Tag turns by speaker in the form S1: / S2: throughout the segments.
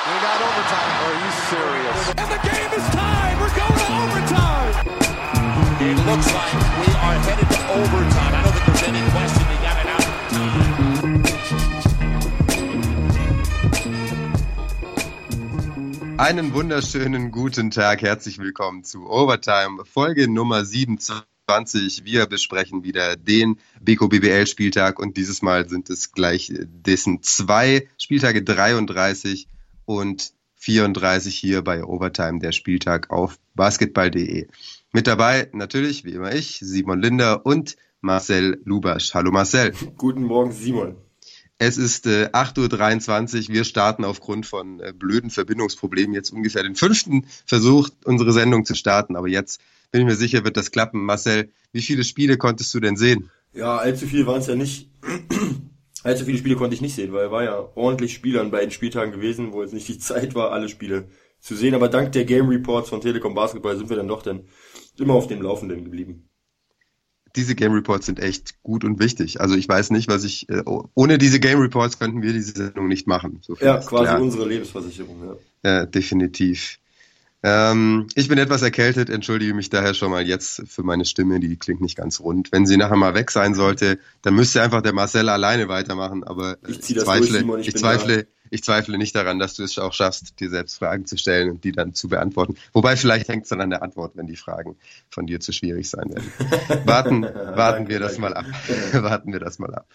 S1: We got overtime. Are you serious?
S2: And the game is tied. We're going to overtime.
S1: It looks like we are headed to overtime. I don't think there's any question they got it out of time.
S3: Einen wunderschönen guten Tag. Herzlich willkommen zu Overtime, Folge Nummer 27. Wir besprechen wieder den Beko BBL Spieltag und dieses Mal sind es gleich dessen zwei Spieltage 33 und 34 hier bei Overtime, der Spieltag auf basketball.de. Mit dabei natürlich, wie immer ich, Simon Linder und Marcel Lubasch. Hallo Marcel.
S4: Guten Morgen, Simon.
S3: Es ist äh, 8.23 Uhr. Wir starten aufgrund von äh, blöden Verbindungsproblemen jetzt ungefähr den fünften Versuch, unsere Sendung zu starten. Aber jetzt bin ich mir sicher, wird das klappen. Marcel, wie viele Spiele konntest du denn sehen?
S4: Ja, allzu viele waren es ja nicht. Allzu viele Spiele konnte ich nicht sehen, weil war ja ordentlich Spiele an beiden Spieltagen gewesen, wo jetzt nicht die Zeit war, alle Spiele zu sehen. Aber dank der Game Reports von Telekom Basketball sind wir dann doch dann immer auf dem Laufenden geblieben.
S3: Diese Game Reports sind echt gut und wichtig. Also ich weiß nicht, was ich äh, ohne diese Game Reports könnten wir diese Sendung nicht machen.
S4: So ja, quasi klar. unsere Lebensversicherung. Ja,
S3: ja definitiv. Ähm, ich bin etwas erkältet, entschuldige mich daher schon mal jetzt für meine Stimme, die klingt nicht ganz rund. Wenn sie nachher mal weg sein sollte, dann müsste einfach der Marcel alleine weitermachen, aber
S4: ich, ich zweifle, durch,
S3: ich, ich zweifle, ich zweifle nicht daran, dass du es auch schaffst, dir selbst Fragen zu stellen und die dann zu beantworten. Wobei vielleicht hängt es dann an der Antwort, wenn die Fragen von dir zu schwierig sein werden. Warten, warten wir das mal ab. warten wir das mal ab.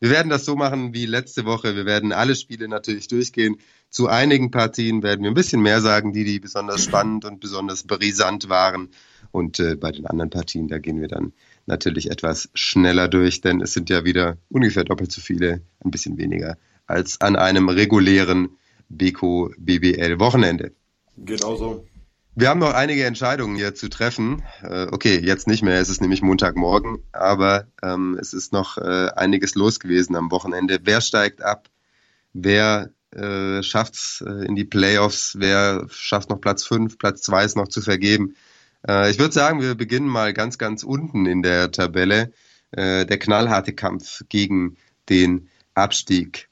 S3: Wir werden das so machen wie letzte Woche. Wir werden alle Spiele natürlich durchgehen. Zu einigen Partien werden wir ein bisschen mehr sagen, die, die besonders spannend und besonders brisant waren. Und äh, bei den anderen Partien, da gehen wir dann natürlich etwas schneller durch, denn es sind ja wieder ungefähr doppelt so viele, ein bisschen weniger als an einem regulären Beko BBL Wochenende.
S4: Genau so.
S3: Wir haben noch einige Entscheidungen hier zu treffen. Äh, okay, jetzt nicht mehr, es ist nämlich Montagmorgen, aber ähm, es ist noch äh, einiges los gewesen am Wochenende. Wer steigt ab? Wer äh, schafft es äh, in die Playoffs? Wer schafft noch Platz 5? Platz 2 ist noch zu vergeben. Äh, ich würde sagen, wir beginnen mal ganz, ganz unten in der Tabelle. Äh, der knallharte Kampf gegen den Abstieg.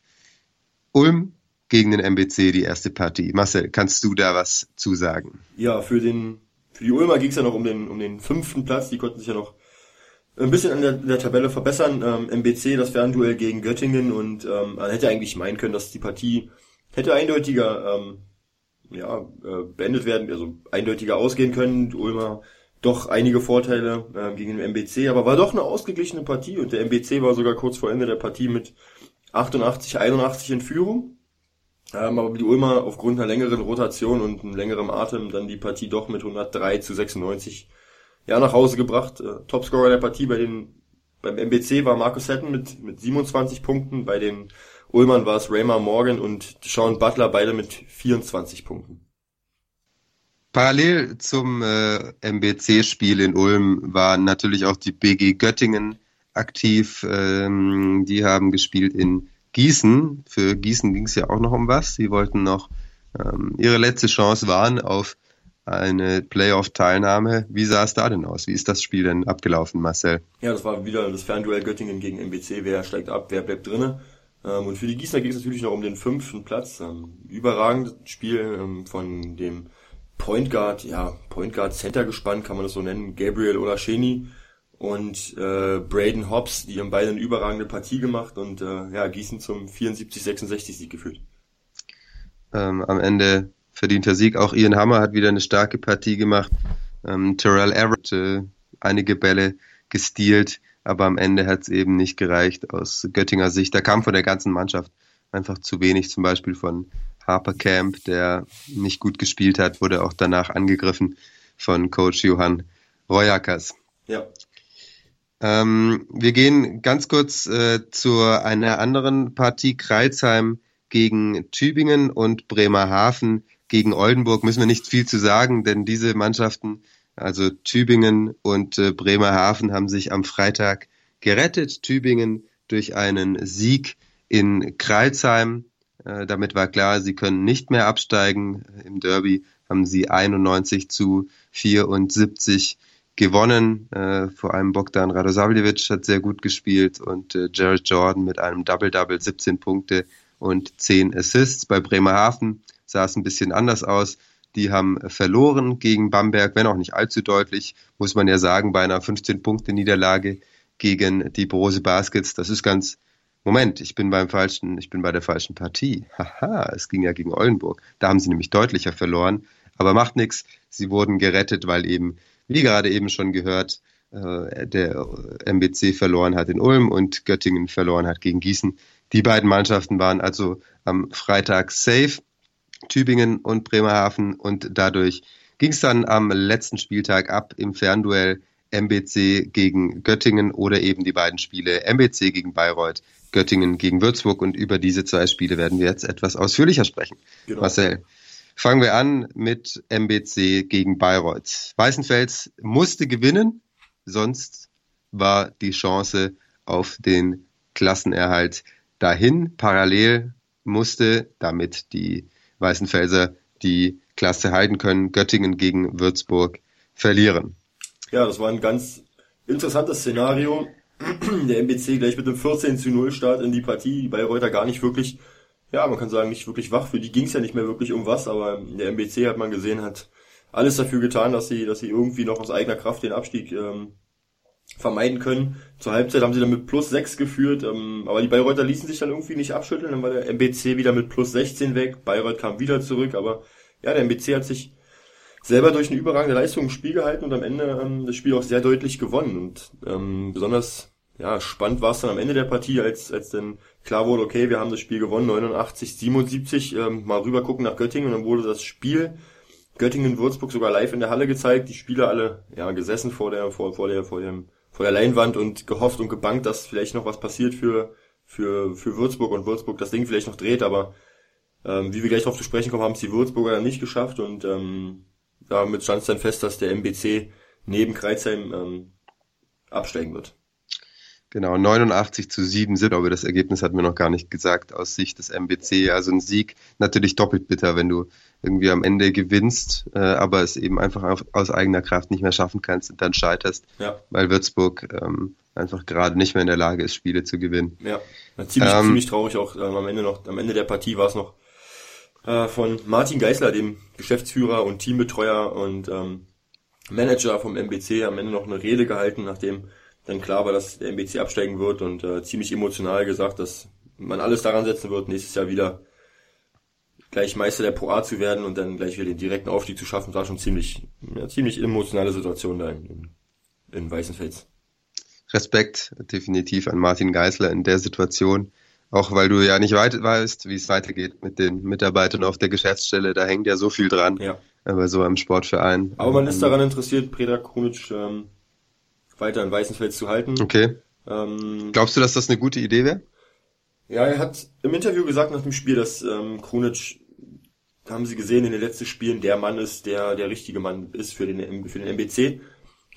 S3: Ulm gegen den MBC die erste Partie. Marcel, kannst du da was zusagen?
S4: Ja, für den für die Ulmer ging es ja noch um den um den fünften Platz. Die konnten sich ja noch ein bisschen an der, der Tabelle verbessern. Ähm, MBC das Fernduell gegen Göttingen und ähm, man hätte eigentlich meinen können, dass die Partie hätte eindeutiger ähm, ja äh, beendet werden, also eindeutiger ausgehen können. Die Ulmer doch einige Vorteile äh, gegen den MBC, aber war doch eine ausgeglichene Partie und der MBC war sogar kurz vor Ende der Partie mit 88, 81 in Führung. Ähm, aber die Ulmer aufgrund einer längeren Rotation und einem längeren Atem dann die Partie doch mit 103 zu 96 ja, nach Hause gebracht. Äh, Topscorer der Partie bei den, beim MBC war Markus Hatton mit, mit 27 Punkten, bei den Ulmern war es Raymar Morgan und Sean Butler beide mit 24 Punkten.
S3: Parallel zum äh, MBC-Spiel in Ulm war natürlich auch die BG Göttingen aktiv. Ähm, die haben gespielt in Gießen. Für Gießen ging es ja auch noch um was. Sie wollten noch ähm, ihre letzte Chance waren auf eine Playoff-Teilnahme. Wie sah es da denn aus? Wie ist das Spiel denn abgelaufen, Marcel?
S4: Ja, das war wieder das Fernduell Göttingen gegen MBC. Wer steigt ab, wer bleibt drinnen? Ähm, und für die Gießener ging es natürlich noch um den fünften Platz. Ähm, überragendes Spiel ähm, von dem Point Guard, ja, Point Guard Center gespannt, kann man das so nennen, Gabriel Olascheni und äh, Braden Hobbs, die haben beide eine überragende Partie gemacht und äh, ja, Gießen zum 74-66 Sieg geführt.
S3: Ähm, am Ende verdienter Sieg. Auch Ian Hammer hat wieder eine starke Partie gemacht. Ähm, Terrell Everett äh, einige Bälle gestealt, aber am Ende hat es eben nicht gereicht aus Göttinger Sicht. Da kam von der ganzen Mannschaft einfach zu wenig, zum Beispiel von Harper Camp, der nicht gut gespielt hat, wurde auch danach angegriffen von Coach Johann Royakas.
S4: Ja.
S3: Ähm, wir gehen ganz kurz äh, zu einer anderen Partie. Kreilsheim gegen Tübingen und Bremerhaven gegen Oldenburg. Müssen wir nicht viel zu sagen, denn diese Mannschaften, also Tübingen und äh, Bremerhaven, haben sich am Freitag gerettet. Tübingen durch einen Sieg in Kreilsheim. Äh, damit war klar, sie können nicht mehr absteigen. Im Derby haben sie 91 zu 74 gewonnen. Äh, vor allem Bogdan Radosavljevic hat sehr gut gespielt und äh, Jared Jordan mit einem Double-Double 17 Punkte und 10 Assists. Bei Bremerhaven sah es ein bisschen anders aus. Die haben verloren gegen Bamberg, wenn auch nicht allzu deutlich, muss man ja sagen, bei einer 15-Punkte-Niederlage gegen die Brose Baskets. Das ist ganz, Moment, ich bin beim falschen, ich bin bei der falschen Partie. Haha, es ging ja gegen Oldenburg. Da haben sie nämlich deutlicher verloren. Aber macht nichts. Sie wurden gerettet, weil eben, wie gerade eben schon gehört, äh, der MBC verloren hat in Ulm und Göttingen verloren hat gegen Gießen. Die beiden Mannschaften waren also am Freitag safe, Tübingen und Bremerhaven und dadurch ging es dann am letzten Spieltag ab im Fernduell MBC gegen Göttingen oder eben die beiden Spiele MBC gegen Bayreuth, Göttingen gegen Würzburg und über diese zwei Spiele werden wir jetzt etwas ausführlicher sprechen. Genau. Marcel, fangen wir an mit MBC gegen Bayreuth. Weißenfels musste gewinnen, sonst war die Chance auf den Klassenerhalt dahin. Parallel musste, damit die Weißenfelser die Klasse halten können, Göttingen gegen Würzburg verlieren.
S4: Ja, das war ein ganz interessantes Szenario. Der MBC gleich mit einem 14 zu 0 Start in die Partie, die Bayreuther gar nicht wirklich, ja, man kann sagen, nicht wirklich wach. Für die ging es ja nicht mehr wirklich um was, aber der MBC hat man gesehen, hat alles dafür getan, dass sie, dass sie irgendwie noch aus eigener Kraft den Abstieg ähm, vermeiden können. Zur Halbzeit haben sie dann mit plus 6 geführt, ähm, aber die Bayreuther ließen sich dann irgendwie nicht abschütteln, dann war der MBC wieder mit plus 16 weg, Bayreuth kam wieder zurück, aber ja, der MBC hat sich selber durch eine überragende Leistung im Spiel gehalten und am Ende ähm, das Spiel auch sehr deutlich gewonnen. Und ähm, besonders ja, spannend war es dann am Ende der Partie, als, als dann klar wurde, okay, wir haben das Spiel gewonnen, 89, 77, ähm, mal rüber gucken nach Göttingen und dann wurde das Spiel Göttingen-Würzburg sogar live in der Halle gezeigt, die Spieler alle ja gesessen vor der, vor, vor der, vor dem, vor der Leinwand und gehofft und gebankt, dass vielleicht noch was passiert für, für, für Würzburg und Würzburg das Ding vielleicht noch dreht, aber ähm, wie wir gleich darauf zu sprechen kommen, haben es die Würzburger dann nicht geschafft und ähm, damit stand es dann fest, dass der MBC neben Kreuzheim ähm, absteigen wird.
S3: Genau, 89 zu 7 sind, aber das Ergebnis hat mir noch gar nicht gesagt aus Sicht des MBC. Also ein Sieg natürlich doppelt bitter, wenn du irgendwie am Ende gewinnst, äh, aber es eben einfach auf, aus eigener Kraft nicht mehr schaffen kannst und dann scheiterst, ja. weil Würzburg ähm, einfach gerade nicht mehr in der Lage ist, Spiele zu gewinnen.
S4: Ja, ziemlich, ähm, ziemlich traurig auch ähm, am Ende noch, am Ende der Partie war es noch äh, von Martin Geisler, dem Geschäftsführer und Teambetreuer und ähm, Manager vom MBC, am Ende noch eine Rede gehalten, nachdem dann klar war, dass der MBC absteigen wird und äh, ziemlich emotional gesagt, dass man alles daran setzen wird, nächstes Jahr wieder gleich Meister der Pro A zu werden und dann gleich wieder den direkten Aufstieg zu schaffen, war schon ziemlich, ja, ziemlich emotionale Situation da in, in, Weißenfels.
S3: Respekt definitiv an Martin Geisler in der Situation. Auch weil du ja nicht weit weißt, wie es weitergeht mit den Mitarbeitern auf der Geschäftsstelle. Da hängt ja so viel dran. Ja. Aber so einem Sportverein.
S4: Aber man ist ähm, daran interessiert, Predrag Krunic ähm, weiter in Weißenfels zu halten.
S3: Okay. Ähm, Glaubst du, dass das eine gute Idee wäre?
S4: Ja, er hat im Interview gesagt nach dem Spiel, dass ähm, Krunic, haben sie gesehen in den letzten Spielen, der Mann ist, der der richtige Mann ist für den, für den MBC.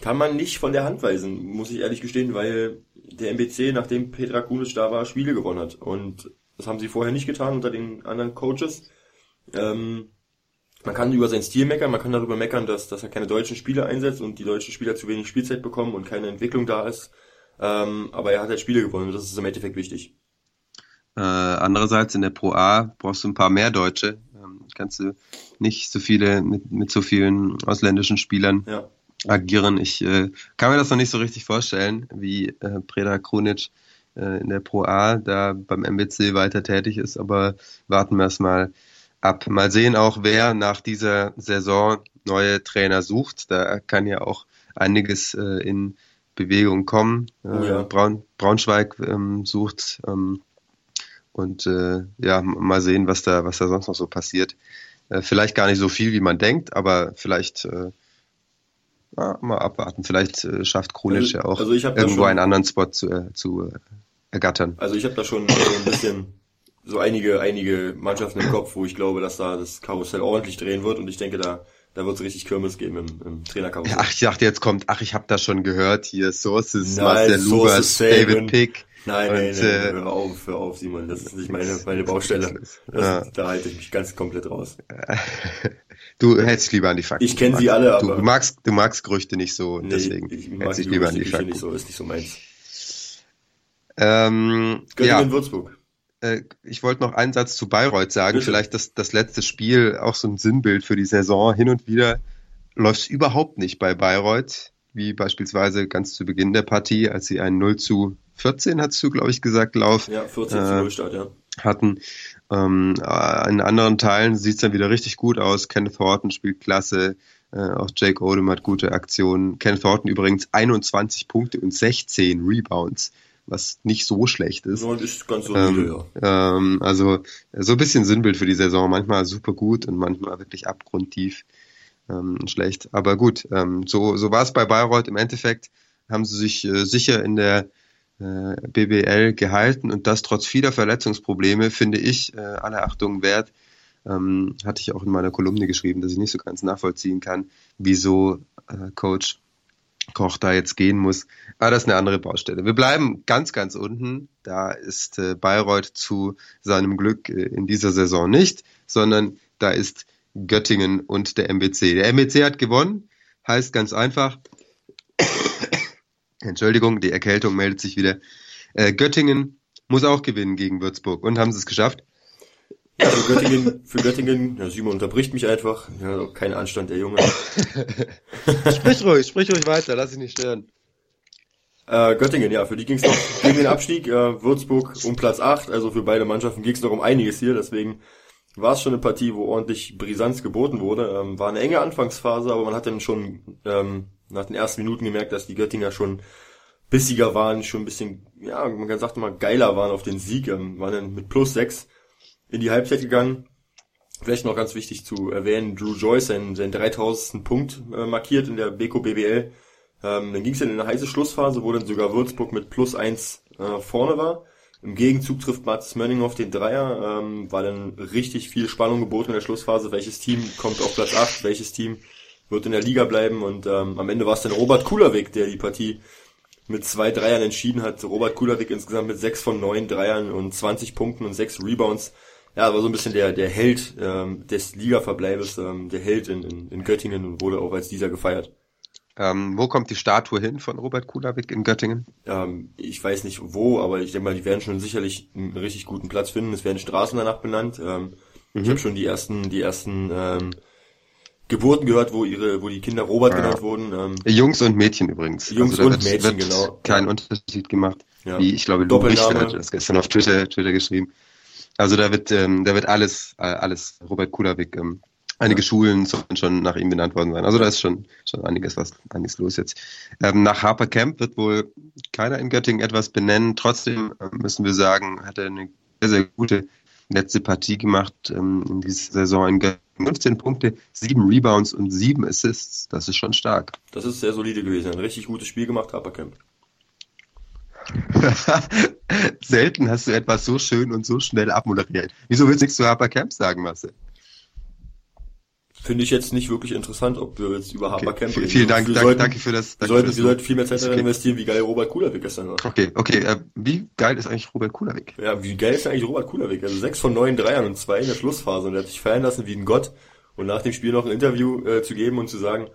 S4: Kann man nicht von der Hand weisen, muss ich ehrlich gestehen, weil der MBC, nachdem Petra Kunic da war, Spiele gewonnen hat. Und das haben sie vorher nicht getan unter den anderen Coaches. Ähm, man kann über seinen Stil meckern, man kann darüber meckern, dass, dass er keine deutschen Spieler einsetzt und die deutschen Spieler zu wenig Spielzeit bekommen und keine Entwicklung da ist. Ähm, aber er hat halt Spiele gewonnen und das ist im Endeffekt wichtig.
S3: Äh, andererseits in der Pro A brauchst du ein paar mehr Deutsche. Ähm, kannst du nicht so viele mit, mit so vielen ausländischen Spielern ja. agieren. Ich äh, kann mir das noch nicht so richtig vorstellen, wie äh, Preda Krunic äh, in der Pro A da beim MBC weiter tätig ist, aber warten wir es mal ab. Mal sehen auch, wer nach dieser Saison neue Trainer sucht. Da kann ja auch einiges äh, in Bewegung kommen. Äh, ja. Braun, Braunschweig ähm, sucht ähm, und äh, ja, mal sehen, was da, was da sonst noch so passiert. Äh, vielleicht gar nicht so viel, wie man denkt, aber vielleicht äh, ja, mal abwarten. Vielleicht äh, schafft Krunic also, ja auch also irgendwo schon, einen anderen Spot zu, zu ergattern.
S4: Also ich habe da schon so ein bisschen so einige, einige Mannschaften im Kopf, wo ich glaube, dass da das Karussell ordentlich drehen wird und ich denke, da, da wird es richtig Kirmes geben im, im Trainerkarussell.
S3: Ach, ich dachte, jetzt kommt, ach, ich habe das schon gehört, hier Sources, Nein, Marcel Lugas, David Pick.
S4: Nein, und, nein, nein, äh, hör auf, hör auf, Simon, das ist nicht meine, meine Baustelle. Das, ja. Da halte ich mich ganz komplett raus.
S3: Du hältst lieber an die Fakten.
S4: Ich kenne sie alle,
S3: aber... Du magst, du magst Gerüchte nicht so, nee, deswegen
S4: ich mag hältst dich lieber an die Fakten. Nicht so, ist nicht so meins.
S3: Ähm,
S4: Göttingen ja. Würzburg.
S3: Äh, ich wollte noch einen Satz zu Bayreuth sagen.
S4: Bitte.
S3: Vielleicht das, das letzte Spiel auch so ein Sinnbild für die Saison. Hin und wieder läuft es überhaupt nicht bei Bayreuth, wie beispielsweise ganz zu Beginn der Partie, als sie einen 0 zu 14, hast du, glaube ich, gesagt, Lauf
S4: Ja, 14 zu
S3: Äh,
S4: 0 Start, ja.
S3: hatten. Ähm, äh, in anderen Teilen sieht es dann wieder richtig gut aus. Kenneth Horton spielt klasse. Äh, auch Jake Odom hat gute Aktionen. Kenneth Horton übrigens 21 Punkte und 16 Rebounds, was nicht so schlecht ist.
S4: So ist ganz solide,
S3: Ähm,
S4: ja.
S3: ähm, also so ein bisschen Sinnbild für die Saison. Manchmal super gut und manchmal wirklich abgrundtief ähm, schlecht. Aber gut, ähm, so, so war es bei Bayreuth. Im Endeffekt haben sie sich äh, sicher in der äh, BBL gehalten und das trotz vieler Verletzungsprobleme, finde ich, äh, alle Achtung wert. Ähm, hatte ich auch in meiner Kolumne geschrieben, dass ich nicht so ganz nachvollziehen kann, wieso äh, Coach Koch da jetzt gehen muss. Aber das ist eine andere Baustelle. Wir bleiben ganz, ganz unten. Da ist äh, Bayreuth zu seinem Glück äh, in dieser Saison nicht, sondern da ist Göttingen und der MBC. Der MBC hat gewonnen, heißt ganz einfach, Entschuldigung, die Erkältung meldet sich wieder. Äh, Göttingen muss auch gewinnen gegen Würzburg und haben sie es geschafft.
S4: Ja, für Göttingen, für Göttingen, ja, Simon unterbricht mich einfach. Ja, kein Anstand, der Junge.
S3: Sprich ruhig, sprich ruhig weiter, lass dich nicht stören.
S4: Äh, Göttingen, ja, für die ging es noch gegen den Abstieg. Äh, Würzburg um Platz 8, also für beide Mannschaften ging es noch um einiges hier. Deswegen war es schon eine Partie, wo ordentlich Brisanz geboten wurde. Ähm, war eine enge Anfangsphase, aber man hat dann schon ähm, nach den ersten Minuten gemerkt, dass die Göttinger schon bissiger waren, schon ein bisschen, ja, man kann sagt mal geiler waren auf den Sieg. Ähm, waren dann mit plus 6 in die Halbzeit gegangen. Vielleicht noch ganz wichtig zu erwähnen, Drew Joyce seinen, seinen 3000. Punkt äh, markiert in der Beko BBL. Ähm, dann ging es dann in eine heiße Schlussphase, wo dann sogar Würzburg mit plus eins äh, vorne war. Im Gegenzug trifft Mats Mönning den Dreier, ähm, war dann richtig viel Spannung geboten in der Schlussphase. Welches Team kommt auf Platz 8, welches Team wird in der Liga bleiben und ähm, am Ende war es dann Robert Kulawik, der die Partie mit zwei Dreiern entschieden hat. Robert Kulawik insgesamt mit sechs von neun Dreiern und 20 Punkten und sechs Rebounds. Ja, war so ein bisschen der, der Held ähm, des Ligaverbleibes, ähm, der Held in, in, in Göttingen und wurde auch als dieser gefeiert.
S3: Ähm, wo kommt die Statue hin von Robert Kulawik in Göttingen?
S4: Ähm, ich weiß nicht wo, aber ich denke mal, die werden schon sicherlich einen richtig guten Platz finden. Es werden Straßen danach benannt. Ähm, Ich habe schon die ersten, die ersten ähm, Geburten gehört, wo ihre, wo die Kinder Robert
S3: Ja.
S4: genannt wurden. Ähm,
S3: Jungs und Mädchen übrigens.
S4: Jungs
S3: da
S4: und Mädchen, genau.
S3: Kein. Unterschied gemacht.
S4: Ja.
S3: Wie ich glaube,
S4: Doppelname.
S3: Richter hat das gestern auf Twitter, Twitter geschrieben. Also da wird, ähm, da wird alles, äh, alles Robert Kulawik, ähm, einige Schulen sollen schon nach ihm benannt worden sein. Also da ist schon, schon einiges was, einiges los jetzt. Ähm, nach Harper Camp wird wohl keiner in Göttingen etwas benennen. Trotzdem ähm, müssen wir sagen, hat er eine sehr, sehr gute letzte Partie gemacht ähm, in dieser Saison in Göttingen. 15 Punkte, 7 Rebounds und 7 Assists. Das ist schon stark.
S4: das ist sehr solide gewesen. Ein richtig gutes Spiel gemacht, Habercamp.
S3: Selten hast du etwas so schön und so schnell abmoderiert. Wieso willst du nichts zu Harper Camp sagen, Marcel?
S4: Finde ich jetzt nicht wirklich interessant, ob wir jetzt über
S3: Okay,
S4: Habercamp
S3: v- vielen Dank,
S4: Wir
S3: danke,
S4: sollten,
S3: danke für das.
S4: wir
S3: Danke
S4: sollten, wir sollten viel mehr Zeit
S3: okay.
S4: investieren, wie geil Robert Kulawik gestern war.
S3: Okay, okay. Äh, wie geil ist eigentlich Robert Kulawik?
S4: Ja, wie geil ist eigentlich Robert Kulawik? Also sechs von neun Dreiern und zwei in der Schlussphase und er hat sich feiern lassen wie ein Gott und nach dem Spiel noch ein Interview äh, zu geben und zu sagen,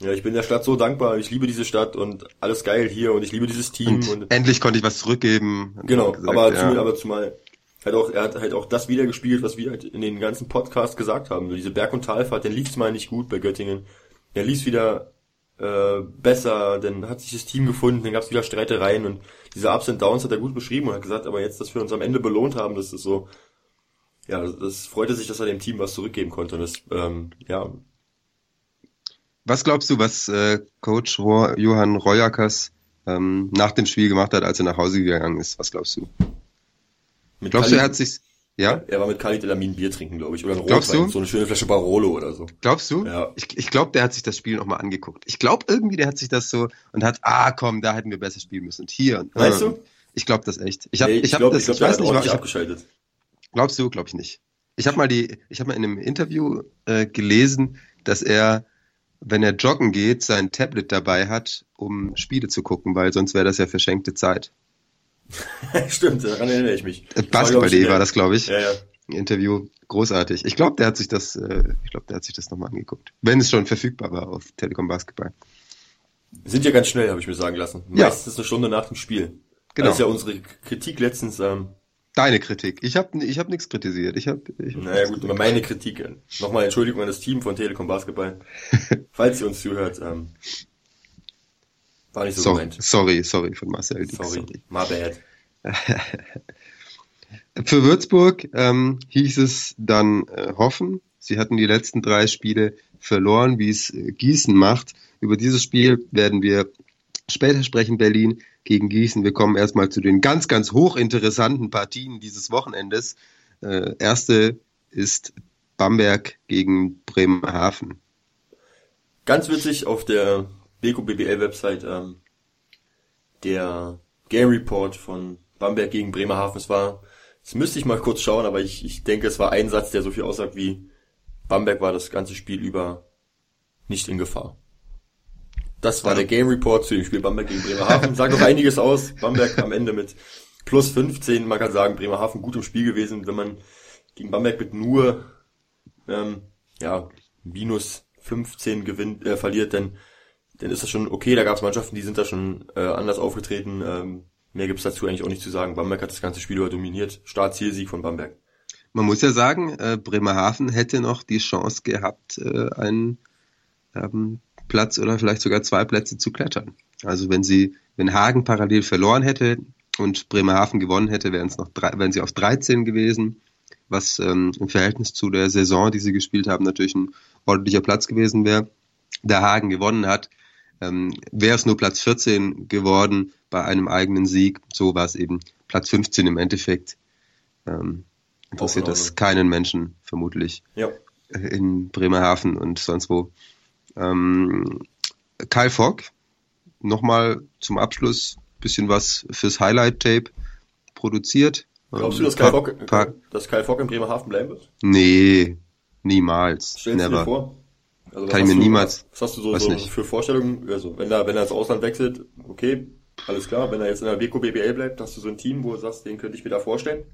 S4: ja, ich bin der Stadt so dankbar, ich liebe diese Stadt und alles geil hier und ich liebe dieses Team
S3: Und,
S4: und,
S3: endlich konnte ich was zurückgeben.
S4: genau,
S3: gesagt,
S4: aber,
S3: ja.
S4: zumal, aber zumal hat auch, er hat halt auch das wiedergespielt, was wir halt in den ganzen Podcasts gesagt haben. So diese Berg- und Talfahrt, dann lief's mal nicht gut bei Göttingen. Dann lief's wieder äh, besser, dann hat sich das Team gefunden, dann gab's wieder Streitereien und diese Ups and Downs hat er gut beschrieben und hat gesagt, aber jetzt, dass wir uns am Ende belohnt haben, das ist so, ja, das freute sich, dass er dem Team was zurückgeben konnte. Und das, ähm, ja,
S3: Was glaubst du, was äh, Coach Johann Royakas ähm, nach dem Spiel gemacht hat, als er nach Hause gegangen ist? Was glaubst du?
S4: mit
S3: Glaubst du, er hat sich, ja?
S4: Er war mit Khalid Elamin Bier trinken, glaube ich, oder ein
S3: Glaubst
S4: Rotwein,
S3: du?
S4: so eine schöne Flasche Barolo oder so.
S3: Glaubst du?
S4: Ja.
S3: Ich, ich glaube, der hat sich das Spiel nochmal angeguckt. Ich glaube irgendwie, der hat sich das so und hat, ah komm, da hätten wir besser spielen müssen. Und hier. Und,
S4: Weißt
S3: ähm,
S4: du?
S3: Ich glaube das echt. Ich habe,
S4: Nee,
S3: ich habe
S4: glaub,
S3: das,
S4: glaub,
S3: ich weiß nicht,
S4: ordentlich
S3: ich
S4: abgeschaltet.
S3: glaubst du? Glaube ich nicht. Ich habe mal die, ich habe mal in einem Interview äh, gelesen, dass er, wenn er joggen geht, sein Tablet dabei hat, um Spiele zu gucken, weil sonst wäre das ja verschenkte Zeit.
S4: Stimmt, daran erinnere ich mich.
S3: Äh,
S4: war,
S3: Basketball.de
S4: in
S3: war
S4: der-
S3: das, glaube ich.
S4: Ja, ja.
S3: Interview, großartig. Ich glaube, der hat sich das, äh, ich glaube, der hat sich das nochmal angeguckt. Wenn es schon verfügbar war auf Telekom Basketball.
S4: Sind ja ganz schnell, habe ich mir sagen lassen.
S3: Ja.
S4: Meistens eine Stunde nach dem Spiel.
S3: Genau.
S4: Das ist ja unsere Kritik letztens, ähm,
S3: Deine Kritik. Ich habe ich hab nichts kritisiert. Ich hab, ich hab
S4: naja gut, aber meine Kritik. Nochmal Entschuldigung an das Team von Telekom Basketball. Falls ihr uns zuhört, ähm, war nicht so
S3: sorry,
S4: gemeint.
S3: Sorry, sorry von Marcel.
S4: Sorry, sorry. my bad.
S3: Für Würzburg ähm, hieß es dann äh, hoffen. Sie hatten die letzten drei Spiele verloren, wie es äh, Gießen macht. Über dieses Spiel werden wir später sprechen, Berlin gegen Gießen. Wir kommen erstmal zu den ganz, ganz hochinteressanten Partien dieses Wochenendes. Äh, erste ist Bamberg gegen Bremerhaven.
S4: Ganz witzig auf der Beko BBL Website ähm, der Game Report von Bamberg gegen Bremerhaven. Es war, das müsste ich mal kurz schauen, aber ich, ich denke, es war ein Satz, der so viel aussagt wie Bamberg war das ganze Spiel über nicht in Gefahr. Das war der Game Report zu dem Spiel Bamberg gegen Bremerhaven. Sagt doch einiges aus. Bamberg am Ende mit plus 15. Man kann sagen, Bremerhaven gut im Spiel gewesen. Wenn man gegen Bamberg mit nur ähm, ja, minus 15 gewinnt, äh, verliert, dann, dann ist das schon okay. Da gab es Mannschaften, die sind da schon äh, anders aufgetreten. Ähm, mehr gibt's dazu eigentlich auch nicht zu sagen. Bamberg hat das ganze Spiel über dominiert. Start-Zielsieg von Bamberg.
S3: Man muss ja sagen, äh, Bremerhaven hätte noch die Chance gehabt, äh, einen ähm, Platz oder vielleicht sogar zwei Plätze zu klettern. Also wenn sie, wenn Hagen parallel verloren hätte und Bremerhaven gewonnen hätte, wären es noch drei, wären sie auf 13 gewesen, was ähm, im Verhältnis zu der Saison, die sie gespielt haben, natürlich ein ordentlicher Platz gewesen wäre. Der Hagen gewonnen hat, ähm, wäre es nur Platz 14 geworden bei einem eigenen Sieg. So war es eben Platz 15 im Endeffekt. Ähm, interessiert das keinen Menschen vermutlich
S4: ja.
S3: in Bremerhaven und sonst wo. Ähm, Kyle Fogg, nochmal zum Abschluss bisschen was fürs Highlight-Tape produziert.
S4: Glaubst du, dass Kyle, Fogg, dass Kyle Fogg in Bremerhaven bleiben wird?
S3: Nee, niemals.
S4: Stellst
S3: Never.
S4: du dir vor?
S3: Also, Kann ich mir
S4: du,
S3: niemals.
S4: Was hast du so, so für Vorstellungen? Also, wenn er, wenn er ins Ausland wechselt, okay, alles klar. Wenn er jetzt in der Beko BBL bleibt, hast du so ein Team, wo du sagst, den könnte ich mir da vorstellen?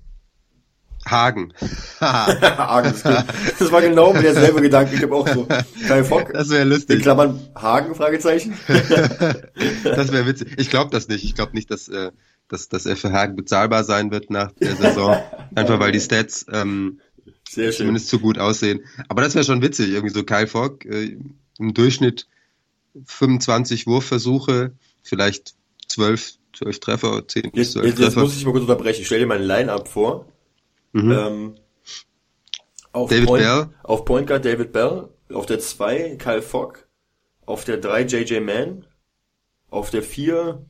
S3: Hagen.
S4: Hagen, das, das war genau derselbe Gedanke. Ich habe auch so Kai Fock.
S3: Das wäre lustig.
S4: In Klammern Hagen, Fragezeichen.
S3: das wäre witzig. Ich glaube das nicht. Ich glaube nicht, dass, äh, dass, dass er für Hagen bezahlbar sein wird nach der Saison. Einfach weil die Stats ähm,
S4: Sehr schön.
S3: zumindest zu gut aussehen. Aber das wäre schon witzig. Irgendwie so Kai Fogg äh, im Durchschnitt 25 Wurfversuche, vielleicht 12, 12 Treffer, 10
S4: jetzt,
S3: 12
S4: jetzt,
S3: Treffer.
S4: Jetzt muss ich mal kurz unterbrechen. Ich stell dir mal ein Line-Up vor.
S3: Mhm.
S4: Ähm, auf,
S3: David
S4: Point,
S3: Bell.
S4: auf Point Guard David Bell, auf der 2 Kyle Fogg, auf der 3 JJ Mann, auf der 4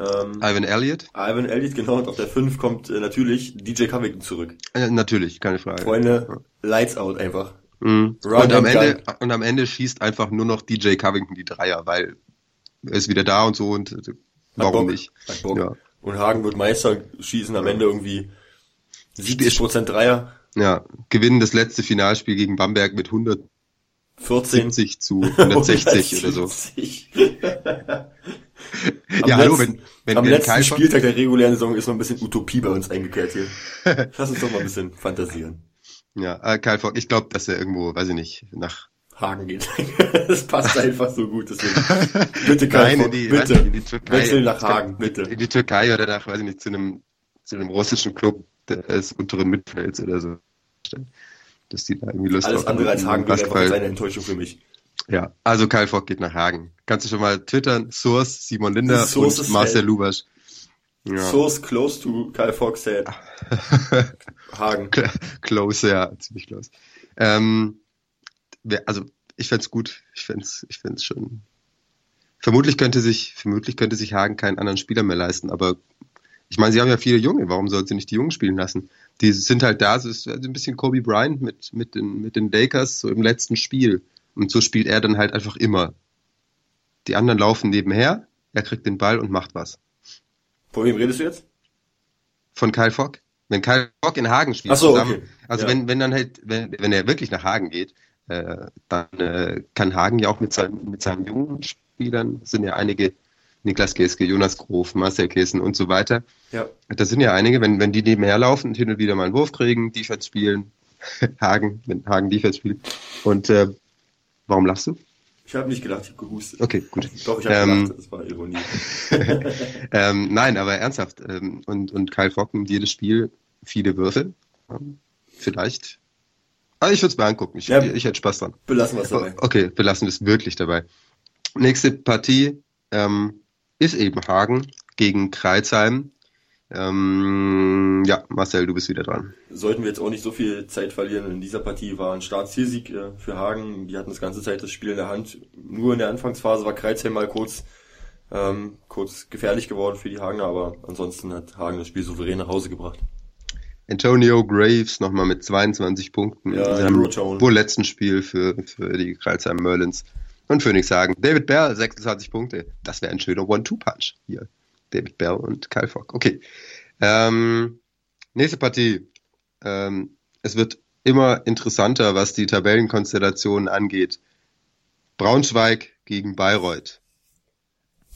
S4: ähm,
S3: Ivan Elliott?
S4: Ivan Elliott, genau, und auf der 5 kommt äh, natürlich DJ Covington zurück.
S3: Äh, natürlich, keine Frage.
S4: Freunde, Lights out einfach.
S3: Mhm. Und, am Ende,
S4: gun.
S3: und am Ende schießt einfach nur noch DJ Covington die Dreier, weil er ist wieder da und so und warum nicht? Ja.
S4: Und Hagen wird Meister, schießen am Ende irgendwie 70% Dreier,
S3: Ja, gewinnen das letzte Finalspiel gegen Bamberg mit 170
S4: 14.
S3: zu 160 oder so.
S4: 170.
S3: Ja,
S4: am
S3: hallo,
S4: letzten,
S3: wenn, wenn,
S4: am
S3: wenn
S4: letzten Spieltag der regulären Saison ist noch ein bisschen Utopie bei uns eingekehrt hier. Lass uns doch mal ein bisschen fantasieren.
S3: Ja, äh, Kyle Fogg, ich glaube, dass er irgendwo, weiß ich nicht, nach
S4: Hagen geht. das passt einfach so gut, deswegen. Bitte, Kai,
S3: Nein, in die,
S4: bitte.
S3: nicht, in die Türkei.
S4: Wechsel nach Hagen, bitte.
S3: In die Türkei oder nach, weiß ich nicht, zu einem, zu einem russischen Club des unteren Mittelfelds oder so. Dass die da irgendwie Lust
S4: Alles andere als Hagen wäre einfach eine Enttäuschung für mich.
S3: Ja, also Kyle Fogg geht nach Hagen. Kannst du schon mal twittern? Source Simon Linder
S4: Source
S3: und Marcel. Lubasch. Ja.
S4: Source close to Kyle Fox said. Hagen.
S3: close, ja, ziemlich close. Ähm, also ich fänd's gut. Ich fänd's, ich fänd's schon. Vermutlich könnte sich, vermutlich könnte sich Hagen keinen anderen Spieler mehr leisten, aber ich meine, sie haben ja viele Junge, warum sollten sie nicht die Jungen spielen lassen? Die sind halt da, es ist ein bisschen Kobe Bryant mit, mit den, mit den Lakers, so im letzten Spiel. Und so spielt er dann halt einfach immer. Die anderen laufen nebenher, er kriegt den Ball und macht was.
S4: Von wem redest du jetzt?
S3: Von Kyle Fogg. Wenn Kyle Fogg in Hagen spielt
S4: so,
S3: zusammen,
S4: okay.
S3: also
S4: Ja.
S3: wenn, wenn dann halt, wenn, wenn er wirklich nach Hagen geht, äh, dann äh, kann Hagen ja auch mit seinen, mit seinen jungen Spielern, sind ja einige, Niklas Geske, Jonas Grof, Marcel Kessen und so weiter.
S4: Ja.
S3: Da sind ja einige, wenn, wenn die nebenher laufen und hin und wieder mal einen Wurf kriegen, Defense spielen, Hagen, wenn Hagen Defense spielt. Und äh, warum lachst du?
S4: Ich habe nicht gedacht, ich habe gehustet.
S3: Okay, gut.
S4: Doch, ich habe
S3: Ähm,
S4: gedacht, das war Ironie.
S3: ähm, nein, aber ernsthaft. Ähm, und, und Kyle nimmt jedes Spiel viele Würfe. Vielleicht. Aber ich würde es mir angucken. Ich,
S4: Ja.
S3: ich hätte Spaß dran.
S4: Belassen wir es dabei.
S3: Okay, wir lassen es wirklich dabei. Nächste Partie ähm, ist eben Hagen gegen Kreuzheim. Ähm, ja, Marcel, du bist wieder dran.
S4: Sollten wir jetzt auch nicht so viel Zeit verlieren. In dieser Partie war ein Start-Zielsieg äh, für Hagen. Die hatten das ganze Zeit das Spiel in der Hand. Nur in der Anfangsphase war Kreuzheim mal kurz, ähm, kurz gefährlich geworden für die Hagener, aber ansonsten hat Hagen das Spiel souverän nach Hause gebracht.
S3: Antonio Graves nochmal mit 22 Punkten
S4: Ja,
S3: in seinem wohl letzten Spiel für, für die Kreuzheim Merlins. Und Phoenix Hagen. David Bell, 26 Punkte. Das wäre ein schöner One-Two-Punch hier. David Bell und Kyle Fogg. Okay. Ähm, nächste Partie. Ähm, es wird immer interessanter, was die Tabellenkonstellationen angeht. Braunschweig gegen Bayreuth.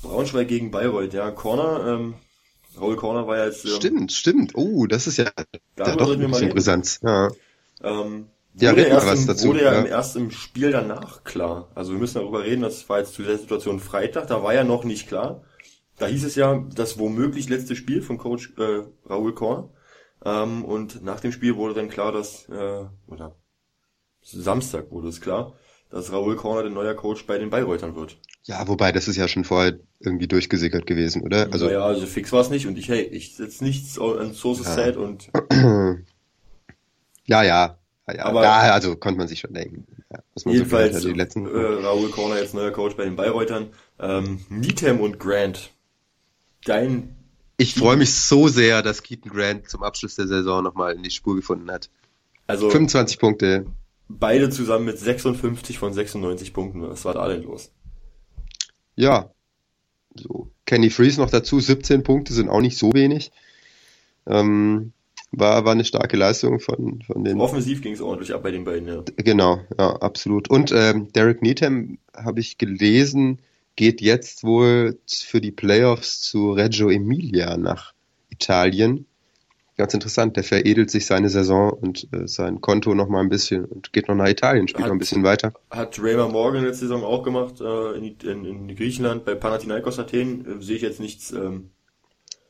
S4: Braunschweig gegen Bayreuth, ja, Corner, ähm, Raul Corner war ja jetzt, ähm,
S3: Stimmt, stimmt. Oh, das ist ja da
S4: darüber
S3: doch. Brisanz. Ja.
S4: Ähm,
S3: Ja,
S4: wurde erst
S3: was
S4: im,
S3: dazu,
S4: Wurde ja,
S3: ja.
S4: im- erst im Spiel danach klar. Also wir müssen darüber reden, das war jetzt zu der Situation Freitag, da war ja noch nicht klar. Da hieß es ja, das womöglich letzte Spiel von Coach äh, Raoul Korn. Ähm, und nach dem Spiel wurde dann klar, dass, äh, oder Samstag wurde es klar, dass Raoul Korner der neuer Coach bei den Bayreutern wird.
S3: ja, wobei, das ist ja schon vorher irgendwie durchgesickert gewesen, oder?
S4: Also,
S3: Also,
S4: ja, also fix war es nicht und ich, hey, ich setze nichts an Sources
S3: Ja.
S4: Set und
S3: ja, ja. Ja, ja,
S4: Aber-
S3: ja, also konnte man sich schon denken. Ja, man so
S4: Jedenfalls
S3: hat, die letzten.
S4: äh, Raoul Corner jetzt neuer Coach bei den Bayreutern. Ähm, Needham und Grant. Dein
S3: ich freue mich so sehr, dass Keaton Grant zum Abschluss der Saison nochmal in die Spur gefunden hat.
S4: also
S3: 25 Punkte.
S4: beide zusammen mit 56 von 96 Punkten. Was war da denn los?
S3: Ja. So. Kenny Freeze noch dazu, 17 Punkte sind auch nicht so wenig. Ähm, war, war eine starke Leistung von, von den.
S4: Offensiv ging es ordentlich ab bei den beiden. Ja.
S3: Genau, ja, absolut. Und ähm, Derek Needham, habe ich gelesen, geht jetzt wohl für die Playoffs zu Reggio Emilia nach Italien. Ganz interessant, der veredelt sich seine Saison und äh, sein Konto noch mal ein bisschen und geht noch nach Italien, spielt
S4: Hat-
S3: noch ein bisschen weiter.
S4: Hat Raymer Morgan letzte Saison auch gemacht äh, in, in, in Griechenland bei Panathinaikos Athen. Äh, sehe ich jetzt nichts. Ähm,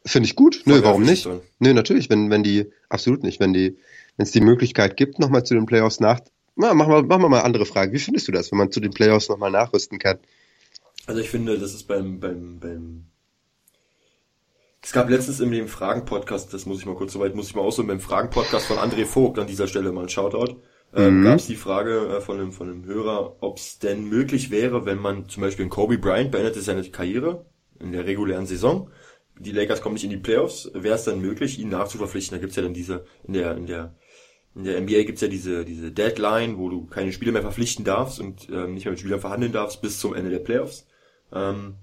S3: Finde ich gut. Nö, warum nicht? Nö, natürlich, wenn, wenn die, absolut nicht, wenn die, wenn es die Möglichkeit gibt, nochmal zu den Playoffs nach, na, machen wir, machen wir mal andere Frage. Wie findest du das, wenn man zu den Playoffs nochmal nachrüsten kann?
S4: Also ich finde, das ist beim, beim, beim es gab letztens in dem Fragen-Podcast, das muss ich mal kurz soweit, muss ich mal ausholen, beim Fragen-Podcast von André Vogt an dieser Stelle mal ein Shoutout, ähm,
S3: Mhm.
S4: gab es die Frage äh, von einem, von einem Hörer, ob es denn möglich wäre, wenn man zum Beispiel ein Kobe Bryant beendete seine Karriere in der regulären Saison, die Lakers kommen nicht in die Playoffs, wäre es dann möglich, ihn nachzuverpflichten? Da gibt's ja dann diese, in der, in der in der NBA gibt's ja diese, diese Deadline, wo du keine Spieler mehr verpflichten darfst und ähm, nicht mehr mit Spielern verhandeln darfst bis zum Ende der Playoffs. Ähm,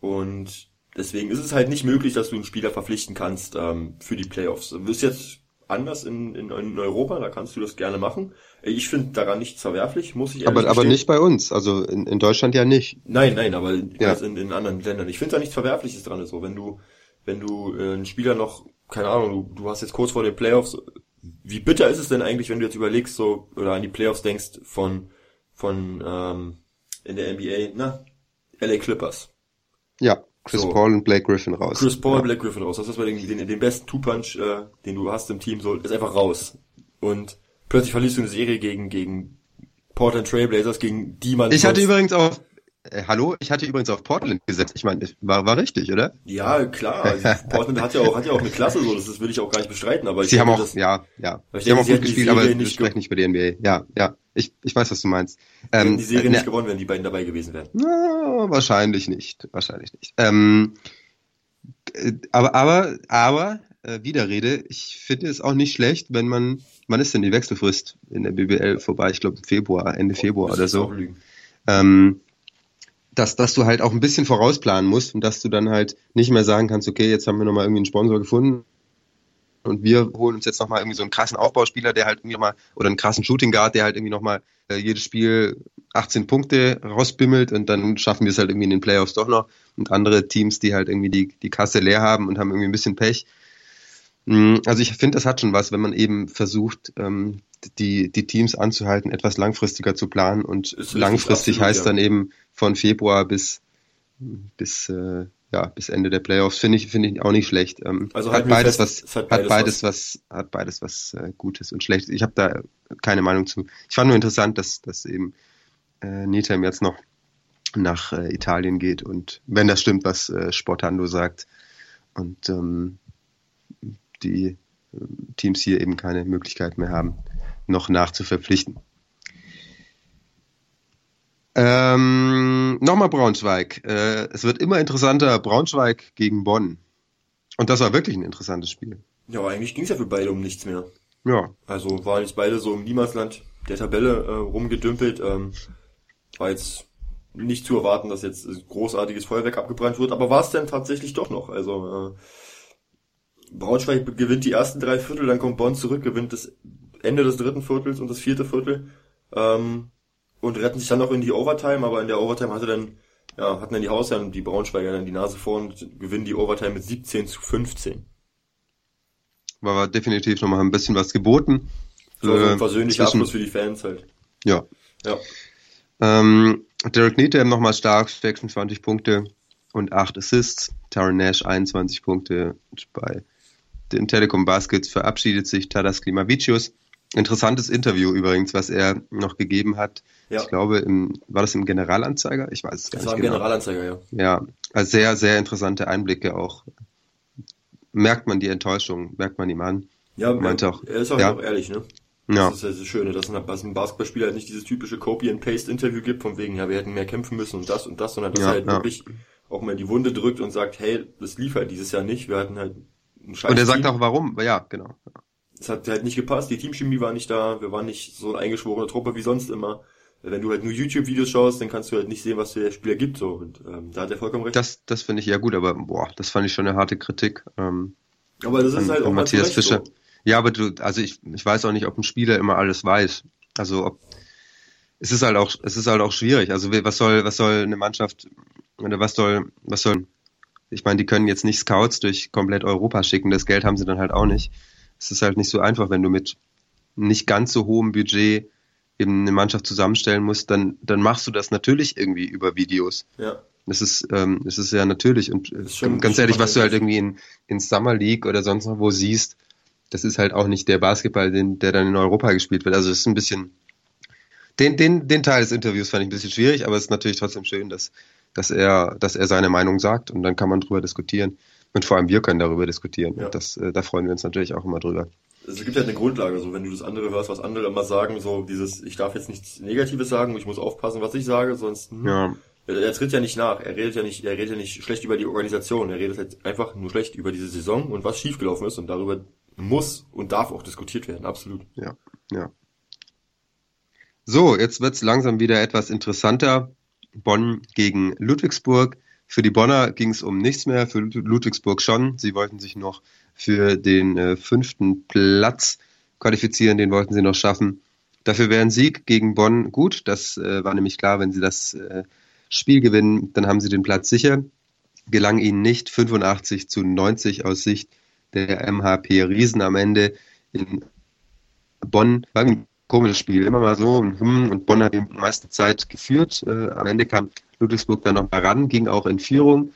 S4: und deswegen ist es halt nicht möglich, dass du einen Spieler verpflichten kannst ähm, für die Playoffs. Du bist jetzt anders in, in, in Europa, da kannst du das gerne machen. Ich finde daran nichts verwerflich, muss ich ehrlich
S3: Aber, aber nicht bei uns, also in, in Deutschland ja nicht.
S4: Nein, nein, aber
S3: Ja.
S4: in, in anderen Ländern. Ich finde da nichts Verwerfliches dran. So, wenn du, wenn du äh, einen Spieler noch, keine Ahnung, du, du hast jetzt kurz vor den Playoffs, wie bitter ist es denn eigentlich, wenn du jetzt überlegst, so, oder an die Playoffs denkst von, von, ähm, in der NBA, na, LA Clippers.
S3: Ja, Chris
S4: So.
S3: Paul und Blake Griffin raus.
S4: Chris Paul,
S3: ja.
S4: Black Griffin raus. Das ist den, den, den besten Two-Punch, äh, den du hast im Team, so, ist einfach raus. Und plötzlich verlierst du eine Serie gegen, gegen Portland Trailblazers, gegen die man
S3: Ich hatte übrigens auf, äh, hallo, ich hatte übrigens auf Portland gesetzt. Ich meine, war, war richtig, oder?
S4: Ja, klar. Also Portland hat ja auch, hat ja auch eine Klasse, so, das, das will ich auch gar nicht bestreiten, aber ich
S3: Sie haben auch,
S4: das,
S3: ja, ja.
S4: Ich
S3: Sie haben auch gut gespielt, aber wir
S4: nicht
S3: sprechen nicht über die NBA. Ja, ja. Ich, ich weiß, was du meinst. Ähm,
S4: die Serie
S3: äh,
S4: nicht
S3: ne-
S4: gewonnen, wenn die beiden dabei gewesen wären.
S3: Na, wahrscheinlich nicht. Wahrscheinlich nicht. Ähm, äh, aber, aber, aber, äh, Widerrede, ich finde es auch nicht schlecht, wenn man, wann ist denn die Wechselfrist in der BBL vorbei? Ich glaube Februar, Ende Februar
S4: Müsste
S3: oder so. ähm, dass, dass du halt auch ein bisschen vorausplanen musst und dass du dann halt nicht mehr sagen kannst, okay, jetzt haben wir nochmal irgendwie einen Sponsor gefunden und wir holen uns jetzt nochmal irgendwie so einen krassen Aufbauspieler, der halt irgendwie nochmal, oder einen krassen Shooting Guard, der halt irgendwie nochmal äh, jedes Spiel 18 Punkte rausbimmelt und dann schaffen wir es halt irgendwie in den Playoffs doch noch und andere Teams, die halt irgendwie die, die Kasse leer haben und haben irgendwie ein bisschen Pech. Mm, Also ich finde, das hat schon was, wenn man eben versucht, ähm, die, die Teams anzuhalten, etwas langfristiger zu planen und langfristig absolut, heißt ja. dann eben von Februar bis, bis, äh, ja, bis Ende der Playoffs finde ich, finde ich auch nicht schlecht. Ähm, also hat beides fest, was, hat beides, hat beides was, was, hat beides was äh, Gutes und Schlechtes. Ich habe da keine Meinung zu. Ich fand nur interessant, dass, dass eben äh, Netheim jetzt noch nach äh, Italien geht und wenn das stimmt, was äh, Sportando sagt und ähm, die äh, Teams hier eben keine Möglichkeit mehr haben, noch nachzuverpflichten. Ähm, Nochmal Braunschweig. Äh, es wird immer interessanter. Braunschweig gegen Bonn. Und das war wirklich ein interessantes Spiel.
S4: Ja, eigentlich ging es ja für beide um nichts mehr.
S3: Ja.
S4: Also waren jetzt beide so im Niemandsland der Tabelle äh, rumgedümpelt. Ähm, war jetzt nicht zu erwarten, dass jetzt großartiges Feuerwerk abgebrannt wird, aber war es denn tatsächlich doch noch. Also äh, Braunschweig gewinnt die ersten drei Viertel, dann kommt Bonn zurück, gewinnt das Ende des dritten Viertels und das vierte Viertel ähm, und retten sich dann noch in die Overtime, aber in der Overtime hatte dann ja, hatten dann die Hausherren, die Braunschweiger dann die Nase vorn und gewinnen die Overtime mit 17 zu 15.
S3: War definitiv nochmal ein bisschen was geboten.
S4: So, so ein persönlicher Abschluss für die Fans halt.
S3: Ja.
S4: Ja.
S3: Ähm, Derek Needham nochmal stark, 26 Punkte und 8 Assists. Taron Nash 21 Punkte. Und bei den Telekom Baskets verabschiedet sich Tadas Klimavicius. Interessantes Interview übrigens, was er noch gegeben hat. Ja. Ich glaube, im, war das im Generalanzeiger? Ich weiß es gar das nicht. Das war im
S4: genau. Generalanzeiger, ja.
S3: Ja, also sehr, sehr interessante Einblicke auch. Merkt man die Enttäuschung, merkt man ihm an.
S4: Ja, meinte auch,
S3: er
S4: ist auch, ja. auch ehrlich, ne? Ja. Das ist ja das Schöne, dass ein Basketballspieler halt nicht dieses typische Copy-and-Paste-Interview gibt, von wegen, ja, wir hätten mehr kämpfen müssen und das und das, sondern dass ja, er halt ja. wirklich auch mal in die Wunde drückt und sagt, hey, das lief halt dieses Jahr nicht, wir hatten halt
S3: einen Scheiß. Und er sagt auch warum, ja, genau.
S4: Es hat halt nicht gepasst, die Teamchemie war nicht da, wir waren nicht so eine eingeschworene Truppe wie sonst immer. Wenn du halt nur YouTube-Videos schaust, dann kannst du halt nicht sehen, was der Spieler gibt, so. Und ähm, da hat er vollkommen recht.
S3: Das, das finde ich ja gut, aber boah, das fand ich schon eine harte Kritik. Ähm,
S4: aber das ist an, halt auch
S3: Matthias Fischer. So. Ja, aber du, also ich, ich weiß auch nicht, ob ein Spieler immer alles weiß. Also ob es ist halt auch, es ist halt auch schwierig. Also was soll, was soll eine Mannschaft oder was soll, was soll, ich meine, die können jetzt nicht Scouts durch komplett Europa schicken, das Geld haben sie dann halt auch nicht. Es ist halt nicht so einfach, wenn du mit nicht ganz so hohem Budget eben eine Mannschaft zusammenstellen musst, dann, dann machst du das natürlich irgendwie über Videos.
S4: Ja.
S3: Das ist, ähm, das ist ja natürlich und ganz ehrlich, was du halt irgendwie in, in Summer League oder sonst noch wo siehst, das ist halt auch nicht der Basketball, den, der dann in Europa gespielt wird. Also es ist ein bisschen, den, den, den Teil des Interviews fand ich ein bisschen schwierig, aber es ist natürlich trotzdem schön, dass, dass er, dass er seine Meinung sagt und dann kann man drüber diskutieren. Und vor allem wir können darüber diskutieren. Ja. Und das, äh, da freuen wir uns natürlich auch immer drüber.
S4: Es gibt halt eine Grundlage, so wenn du das andere hörst, was andere immer sagen, so dieses, ich darf jetzt nichts Negatives sagen, ich muss aufpassen, was ich sage, sonst. Hm,
S3: ja.
S4: Er, er tritt ja nicht nach, er redet ja nicht, er redet ja nicht schlecht über die Organisation, er redet halt einfach nur schlecht über diese Saison und was schiefgelaufen ist und darüber muss und darf auch diskutiert werden, absolut.
S3: Ja, ja. So, jetzt wird's langsam wieder etwas interessanter. Bonn gegen Ludwigsburg. Für die Bonner ging es um nichts mehr, für Ludwigsburg schon. Sie wollten sich noch für den äh, fünften Platz qualifizieren, den wollten sie noch schaffen. Dafür wäre ein Sieg gegen Bonn gut. Das äh, war nämlich klar, wenn sie das äh, Spiel gewinnen, dann haben sie den Platz sicher. Gelang ihnen nicht. 85 zu 90 aus Sicht der MHP Riesen am Ende in Bonn. War ein komisches Spiel, immer mal so. Und Bonn hat die meiste Zeit geführt. Äh, am Ende kam Ludwigsburg dann noch mal ran, ging auch in Führung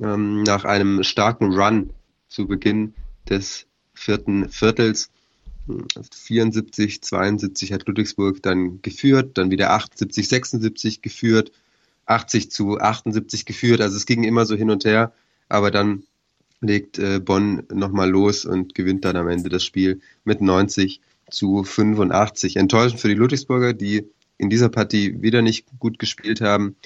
S3: ähm, nach einem starken Run zu Beginn des vierten Viertels. 74, 72 hat Ludwigsburg dann geführt, dann wieder 78, 76 geführt, 80 zu 78 geführt. Also es ging immer so hin und her, aber dann legt äh, Bonn nochmal los und gewinnt dann am Ende das Spiel mit 90 zu 85. Enttäuschend für die Ludwigsburger, die in dieser Partie wieder nicht gut gespielt haben.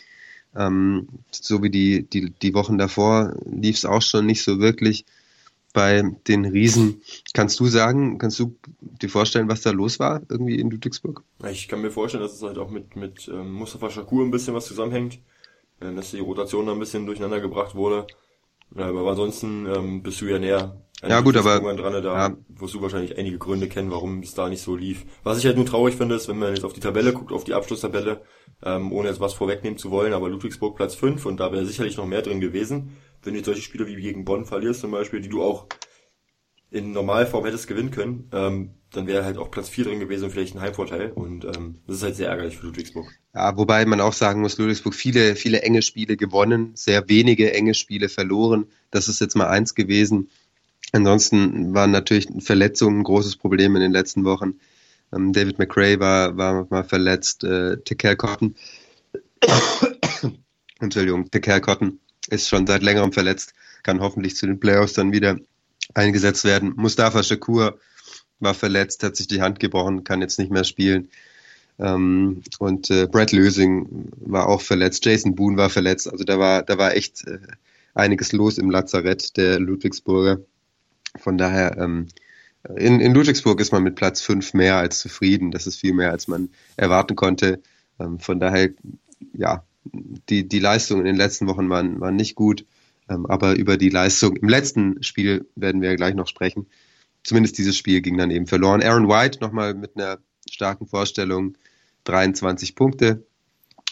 S3: Ähm, so wie die, die, die Wochen davor lief es auch schon nicht so wirklich bei den Riesen. Kannst du sagen, kannst du dir vorstellen, was da los war irgendwie in Ludwigsburg?
S4: Ich kann mir vorstellen, dass es halt auch mit, mit ähm, Mustafa Shakur ein bisschen was zusammenhängt, äh, dass die Rotation da ein bisschen durcheinander gebracht wurde. Aber ansonsten ähm, bist du ja näher
S3: ja gut, aber
S4: dran, da ja. wirst du wahrscheinlich einige Gründe kennen, warum es da nicht so lief. Was ich halt nur traurig finde, ist, wenn man jetzt auf die Tabelle guckt, auf die Abschlusstabelle, ähm, ohne jetzt was vorwegnehmen zu wollen, aber Ludwigsburg Platz 5 und da wäre sicherlich noch mehr drin gewesen. Wenn du solche Spiele wie gegen Bonn verlierst zum Beispiel, die du auch in Normalform hättest gewinnen können, ähm, dann wäre halt auch Platz 4 drin gewesen und vielleicht ein Heimvorteil. Und ähm, das ist halt sehr ärgerlich für Ludwigsburg.
S3: Ja, wobei man auch sagen muss, Ludwigsburg viele, viele enge Spiele gewonnen, sehr wenige enge Spiele verloren. Das ist jetzt mal eins gewesen. Ansonsten waren natürlich Verletzungen ein großes Problem in den letzten Wochen. Ähm, David McRae war, war mal verletzt, äh, Tekel Cotton. Entschuldigung, Tekel Cotton ist schon seit längerem verletzt, kann hoffentlich zu den Playoffs dann wieder eingesetzt werden. Mustafa Shakur war verletzt, hat sich die Hand gebrochen, kann jetzt nicht mehr spielen. Ähm, und äh, Brad Lösing war auch verletzt, Jason Boone war verletzt. Also da war, da war echt äh, einiges los im Lazarett der Ludwigsburger. Von daher, ähm, in, in Ludwigsburg ist man mit Platz 5 mehr als zufrieden. Das ist viel mehr, als man erwarten konnte. Ähm, von daher, ja, die, die Leistungen in den letzten Wochen waren, waren nicht gut. Ähm, aber über die Leistung im letzten Spiel werden wir ja gleich noch sprechen zumindest dieses Spiel ging dann eben verloren. Aaron White nochmal mit einer starken Vorstellung, 23 Punkte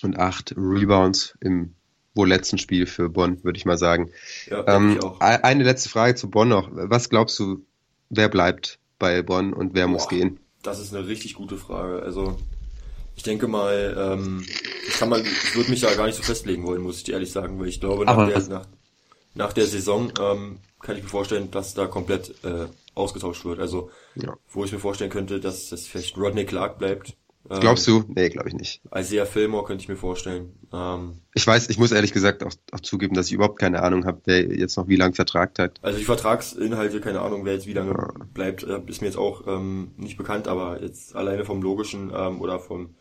S3: und 8 Rebounds im wohl letzten Spiel für Bonn, würde ich mal sagen. Ja, ähm, eine letzte Frage zu Bonn noch. Was glaubst du, wer bleibt bei Bonn und wer Boah, muss gehen?
S4: Das ist eine richtig gute Frage. Also ich denke mal, ähm, ich kann mal, ich würde mich da gar nicht so festlegen wollen, muss ich dir ehrlich sagen, weil ich glaube, nach, der, nach, nach der Saison ähm, kann ich mir vorstellen, dass da komplett äh, ausgetauscht wird. Also, ja. wo ich mir vorstellen könnte, dass das vielleicht Rodney Clark bleibt.
S3: Ähm, Glaubst du? Nee, glaube ich nicht.
S4: Isaiah Fillmore könnte ich mir vorstellen. Ähm,
S3: ich weiß, ich muss ehrlich gesagt auch, auch zugeben, dass ich überhaupt keine Ahnung habe, wer jetzt noch wie lange vertragt hat.
S4: Also die Vertragsinhalte, keine Ahnung, wer jetzt wie lange ja. bleibt, äh, ist mir jetzt auch ähm, nicht bekannt, aber jetzt alleine vom logischen ähm, oder vom,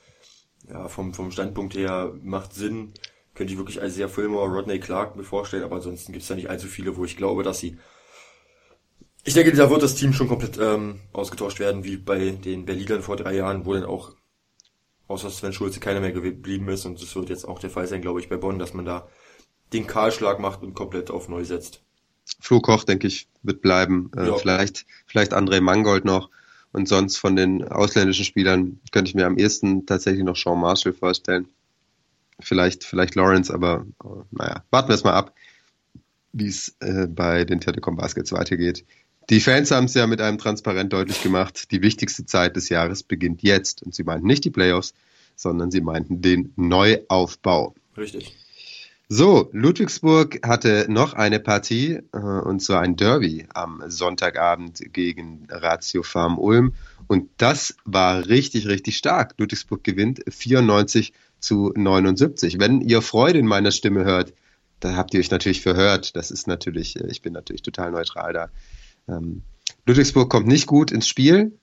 S4: ja, vom, vom Standpunkt her macht Sinn, könnte ich wirklich Isaiah Fillmore, Rodney Clark mir vorstellen, aber ansonsten gibt es da nicht allzu viele, wo ich glaube, dass sie ich denke, da wird das Team schon komplett ähm, ausgetauscht werden, wie bei den Berlinern vor drei Jahren, wo dann auch außer Sven Schulze keiner mehr geblieben ist. Und das wird jetzt auch der Fall sein, glaube ich, bei Bonn, dass man da den Kahlschlag macht und komplett auf neu setzt.
S3: Flo Koch, denke ich, wird bleiben. Äh, ja. Vielleicht, vielleicht André Mangold noch. Und sonst von den ausländischen Spielern könnte ich mir am ehesten tatsächlich noch Sean Marshall vorstellen. Vielleicht, vielleicht Lawrence, aber äh, naja, warten wir es mal ab, wie es äh, bei den Telekom Baskets weitergeht. Die Fans haben es ja mit einem Transparent deutlich gemacht. Die wichtigste Zeit des Jahres beginnt jetzt. Und sie meinten nicht die Playoffs, sondern sie meinten den Neuaufbau.
S4: Richtig.
S3: So, Ludwigsburg hatte noch eine Partie, äh, und zwar ein Derby am Sonntagabend gegen Ratio Farm Ulm. Und das war richtig, richtig stark. Ludwigsburg gewinnt 94 zu 79. Wenn ihr Freude in meiner Stimme hört, da habt ihr euch natürlich verhört. Das ist natürlich, äh, ich bin natürlich total neutral da. Ähm, Ludwigsburg kommt nicht gut ins Spiel,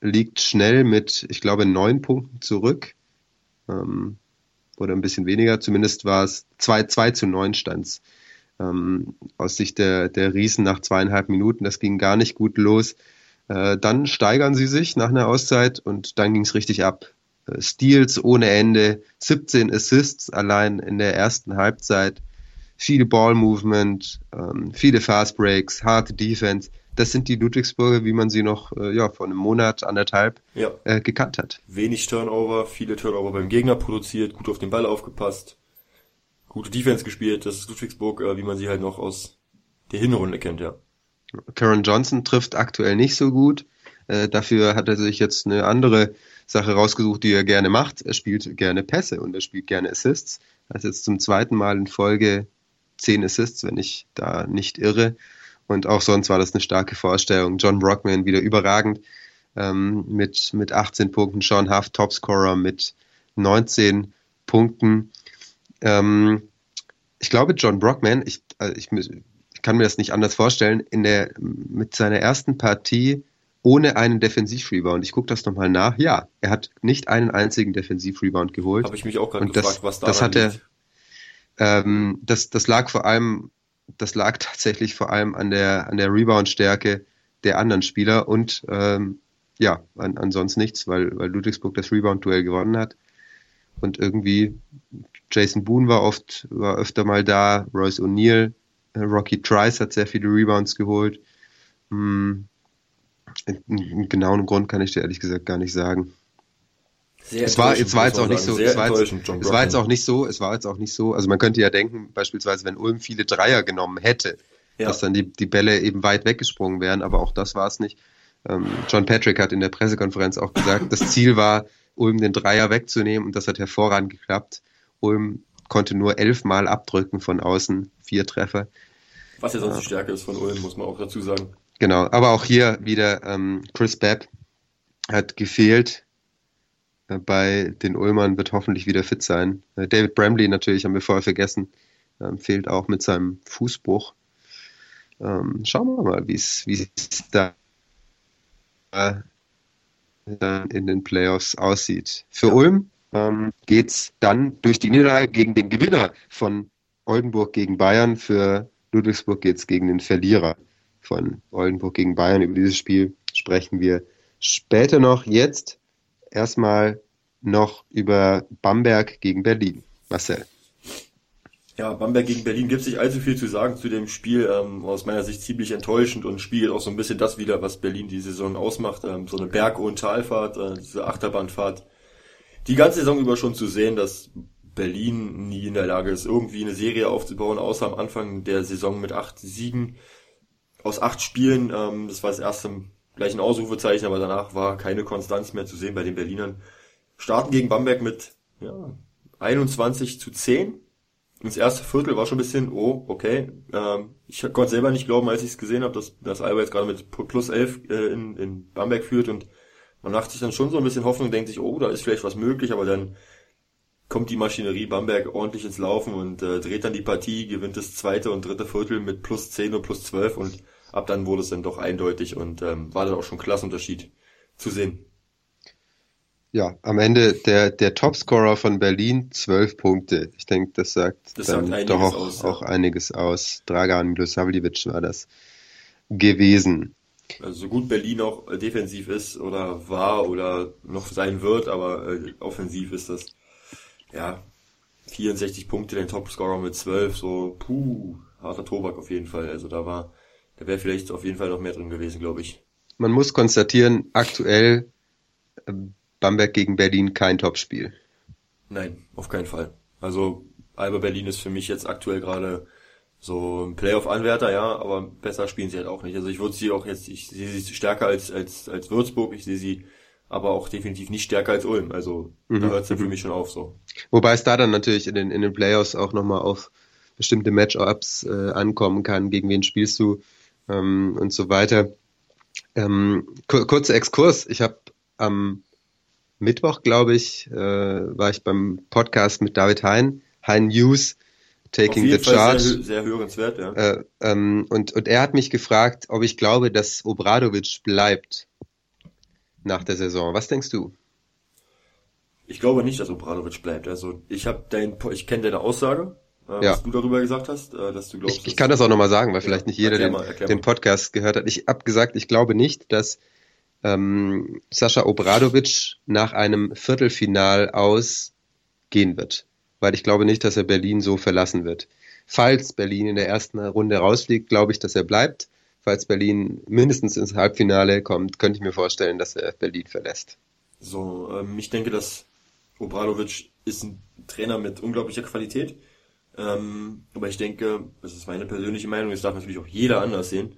S3: liegt schnell mit, ich glaube, neun Punkten zurück. Ähm, oder ein bisschen weniger, zumindest war es 2, 2 zu 9 stands. Ähm, aus Sicht der, der Riesen nach zweieinhalb Minuten, das ging gar nicht gut los. Äh, dann steigern sie sich nach einer Auszeit und dann ging es richtig ab. Äh, Steals ohne Ende, 17 Assists allein in der ersten Halbzeit, viel Ball Movement, ähm, viele Fast Breaks, harte Defense das sind die Ludwigsburger, wie man sie noch äh, ja, vor einem Monat, anderthalb ja. äh, gekannt hat.
S4: Wenig Turnover, viele Turnover beim Gegner produziert, gut auf den Ball aufgepasst, gute Defense gespielt. Das ist Ludwigsburg, äh, wie man sie halt noch aus der Hinrunde kennt, ja.
S3: Karen Johnson trifft aktuell nicht so gut. Äh, dafür hat er sich jetzt eine andere Sache rausgesucht, die er gerne macht. Er spielt gerne Pässe und er spielt gerne Assists. Er hat jetzt zum zweiten Mal in Folge zehn Assists, wenn ich da nicht irre. Und auch sonst war das eine starke Vorstellung. John Brockman wieder überragend ähm, mit, mit 18 Punkten. Sean Huff, Topscorer mit 19 Punkten. Ähm, ich glaube, John Brockman, ich, also ich, ich, kann mir das nicht anders vorstellen, in der, mit seiner ersten Partie ohne einen Defensiv-Rebound. Ich gucke das nochmal nach. Ja, er hat nicht einen einzigen Defensiv-Rebound geholt.
S4: Habe ich mich auch gerade gefragt,
S3: das, was da das hat er, ähm, das, das lag vor allem das lag tatsächlich vor allem an der, an der Rebound-Stärke der anderen Spieler und ähm, ja, an, ansonsten nichts, weil, weil Ludwigsburg das Rebound-Duell gewonnen hat. Und irgendwie Jason Boone war oft, war öfter mal da, Royce O'Neill, äh, Rocky Trice hat sehr viele Rebounds geholt. Hm, einen genauen Grund kann ich dir ehrlich gesagt gar nicht sagen. Sehr es war, es war jetzt auch nicht so, es war jetzt, es war jetzt auch nicht so, es war jetzt auch nicht so, also man könnte ja denken, beispielsweise, wenn Ulm viele Dreier genommen hätte, ja. dass dann die, die Bälle eben weit weggesprungen wären, aber auch das war es nicht. Ähm, John Patrick hat in der Pressekonferenz auch gesagt, das Ziel war, Ulm den Dreier wegzunehmen und das hat hervorragend geklappt. Ulm konnte nur elfmal abdrücken von außen, vier Treffer.
S4: Was ja sonst die Stärke ist von Ulm, muss man auch dazu sagen.
S3: Genau, aber auch hier wieder ähm, Chris Babb hat gefehlt. Bei den Ulmern wird hoffentlich wieder fit sein. Äh, David Bramley natürlich haben wir vorher vergessen, ähm, fehlt auch mit seinem Fußbruch. Ähm, schauen wir mal, wie es da äh, in den Playoffs aussieht. Für ja. Ulm ähm, geht es dann durch die Niederlage gegen den Gewinner von Oldenburg gegen Bayern. Für Ludwigsburg geht es gegen den Verlierer von Oldenburg gegen Bayern. Über dieses Spiel sprechen wir später noch. Jetzt erstmal noch über Bamberg gegen Berlin. Marcel.
S4: Ja, Bamberg gegen Berlin gibt es nicht allzu viel zu sagen zu dem Spiel. Ähm, aus meiner Sicht ziemlich enttäuschend und spiegelt auch so ein bisschen das wieder, was Berlin die Saison ausmacht. Ähm, so eine Berg- und Talfahrt, äh, diese Achterbahnfahrt. Die ganze Saison über schon zu sehen, dass Berlin nie in der Lage ist, irgendwie eine Serie aufzubauen, außer am Anfang der Saison mit acht Siegen aus acht Spielen. Ähm, das war das erste gleich ein Ausrufezeichen, aber danach war keine Konstanz mehr zu sehen bei den Berlinern. Starten gegen Bamberg mit ja, 21 zu 10 das erste Viertel war schon ein bisschen, oh, okay. Ähm, ich konnte selber nicht glauben, als ich es gesehen habe, dass, dass Alba jetzt gerade mit plus 11 äh, in, in Bamberg führt und man macht sich dann schon so ein bisschen Hoffnung, denkt sich, oh, da ist vielleicht was möglich, aber dann kommt die Maschinerie Bamberg ordentlich ins Laufen und äh, dreht dann die Partie, gewinnt das zweite und dritte Viertel mit plus 10 und plus 12 und ab dann wurde es dann doch eindeutig und ähm, war dann auch schon Klassenunterschied zu sehen.
S3: Ja, am Ende der, der Topscorer von Berlin, zwölf Punkte. Ich denke, das sagt das dann sagt doch auch, aus, ja. auch einiges aus. Dragan Milosavljevic war das gewesen.
S4: Also so gut Berlin auch defensiv ist oder war oder noch sein wird, aber äh, offensiv ist das ja 64 Punkte, den Topscorer mit 12, so puh, harter Tobak auf jeden Fall. Also da war, da wäre vielleicht auf jeden Fall noch mehr drin gewesen, glaube ich.
S3: Man muss konstatieren, aktuell ähm, Bamberg gegen Berlin kein Topspiel.
S4: Nein, auf keinen Fall. Also Alba Berlin ist für mich jetzt aktuell gerade so ein Playoff-Anwärter, ja, aber besser spielen sie halt auch nicht. Also ich würde sie auch jetzt, ich sehe sie stärker als, als, als Würzburg, ich sehe sie aber auch definitiv nicht stärker als Ulm. Also mhm. da hört es ja für mhm. mich schon auf so.
S3: Wobei es da dann natürlich in den, in den Playoffs auch nochmal auf bestimmte Matchups äh, ankommen kann, gegen wen spielst du ähm, und so weiter. Ähm, kurzer Exkurs, ich habe am Mittwoch, glaube ich, äh, war ich beim Podcast mit David Hein, Hein News, Taking the Charge.
S4: Sehr, sehr hörenswert, ja.
S3: Äh, ähm, und, und er hat mich gefragt, ob ich glaube, dass Obradovic bleibt nach der Saison. Was denkst du?
S4: Ich glaube nicht, dass Obradovic bleibt. Also ich habe dein, ich kenne deine Aussage, äh, ja. was du darüber gesagt hast, äh, dass du glaubst.
S3: Ich, ich kann das auch nochmal sagen, weil ja, vielleicht nicht jeder den, mal, den Podcast gehört hat. Ich habe gesagt, ich glaube nicht, dass ähm, Sascha Obradovic nach einem Viertelfinal aus gehen wird. Weil ich glaube nicht, dass er Berlin so verlassen wird. Falls Berlin in der ersten Runde rausfliegt, glaube ich, dass er bleibt. Falls Berlin mindestens ins Halbfinale kommt, könnte ich mir vorstellen, dass er Berlin verlässt.
S4: So, ähm, ich denke, dass Obradovic ist ein Trainer mit unglaublicher Qualität. Ähm, aber ich denke, das ist meine persönliche Meinung, das darf natürlich auch jeder anders sehen.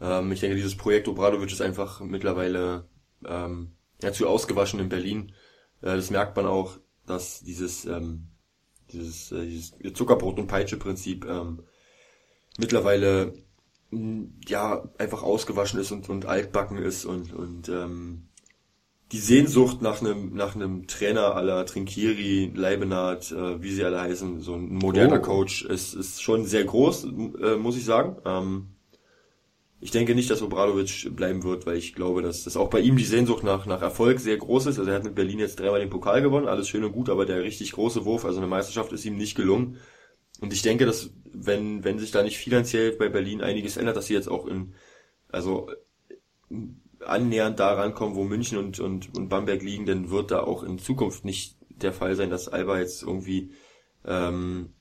S4: Ähm, ich denke, dieses Projekt Obradovic ist einfach mittlerweile ähm, ja, zu ausgewaschen in Berlin. Äh, das merkt man auch, dass dieses, dieses, äh, dieses Zuckerbrot- und Peitsche-Prinzip mittlerweile ja einfach ausgewaschen ist und, und altbacken ist und, und ähm, die Sehnsucht nach einem nach einem Trainer aller Trinkieri, Leibenhardt, äh, wie sie alle heißen, so ein moderner oh. Coach ist, ist schon sehr groß, äh, muss ich sagen. Ähm, ich denke nicht, dass Obradovic bleiben wird, weil ich glaube, dass das auch bei ihm die Sehnsucht nach, nach Erfolg sehr groß ist. Also er hat mit Berlin jetzt dreimal den Pokal gewonnen, alles schön und gut, aber der richtig große Wurf, also eine Meisterschaft ist ihm nicht gelungen. Und ich denke, dass wenn, wenn sich da nicht finanziell bei Berlin einiges ändert, dass sie jetzt auch in, also annähernd da rankommen, wo München und, und, und Bamberg liegen, dann wird da auch in Zukunft nicht der Fall sein, dass Alba jetzt irgendwie ähm,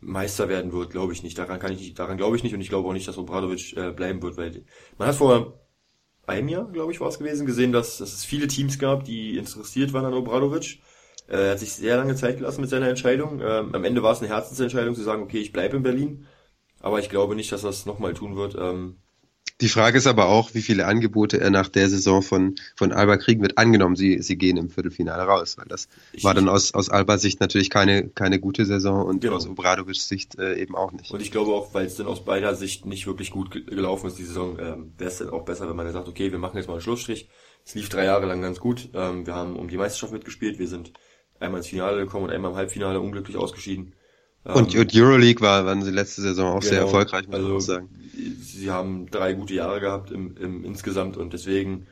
S4: Meister werden wird, glaube ich nicht. Daran kann ich nicht, daran glaube ich nicht und ich glaube auch nicht, dass Obradovic äh, bleiben wird, weil man hat vor einem Jahr, glaube ich, war es gewesen, gesehen, dass, dass es viele Teams gab, die interessiert waren an Obradovic. Äh, er hat sich sehr lange Zeit gelassen mit seiner Entscheidung. Ähm, am Ende war es eine Herzensentscheidung zu sagen, okay, ich bleibe in Berlin. Aber ich glaube nicht, dass er es nochmal tun wird. Ähm,
S3: die Frage ist aber auch, wie viele Angebote er nach der Saison von, von Alba kriegen wird. Angenommen, sie, sie gehen im Viertelfinale raus, weil das ich, war dann aus, aus Albas Sicht natürlich keine, keine gute Saison und genau. aus Obradovics Sicht äh, eben auch nicht.
S4: Und ich glaube auch, weil es dann aus beider Sicht nicht wirklich gut gelaufen ist, die Saison, ähm, wäre es dann auch besser, wenn man dann sagt, okay, wir machen jetzt mal einen Schlussstrich. Es lief drei Jahre lang ganz gut. Ähm, wir haben um die Meisterschaft mitgespielt. Wir sind einmal ins Finale gekommen und einmal im Halbfinale unglücklich ausgeschieden.
S3: Und, ähm, und Euroleague war, waren sie letzte Saison auch genau, sehr erfolgreich, muss
S4: also, man sagen. Sie haben drei gute Jahre gehabt im, im insgesamt und deswegen,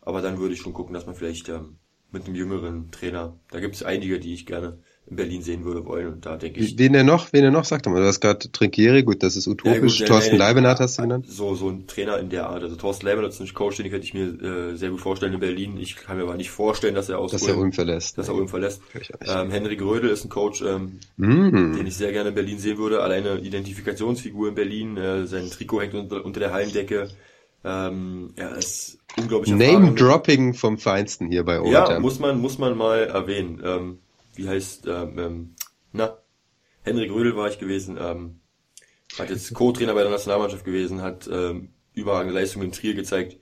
S4: aber dann würde ich schon gucken, dass man vielleicht ähm, mit einem jüngeren Trainer, da gibt es einige, die ich gerne in Berlin sehen würde wollen. Und da denke ich.
S3: Wen er noch, wen er noch, sagt mal. Du hast gerade Trinkieri, gut, das ist utopisch. Ja, gut, Thorsten Leibenhardt hast du genannt.
S4: So, so ein Trainer in der Art. Also Thorsten Leibenhardt ist ein Coach, den könnte ich mir äh, sehr gut vorstellen in Berlin. Ich kann mir aber nicht vorstellen, dass er aus
S3: Dass er Ulm verlässt.
S4: Dass er Ulm verlässt. Ähm, Henry Grödel ist ein Coach, ähm, mm. den ich sehr gerne in Berlin sehen würde. Alleine Identifikationsfigur in Berlin. Äh, sein Trikot hängt unter, unter der Hallendecke. Ähm, er ist unglaublich
S3: Name-Dropping vom Feinsten hier bei
S4: Overtime. Ja, muss man, muss man mal erwähnen. Ähm, wie heißt, ähm, ähm, na, Henrik Rödel war ich gewesen, ähm, hat jetzt Co-Trainer bei der Nationalmannschaft gewesen, hat ähm, überragende Leistungen in Trier gezeigt,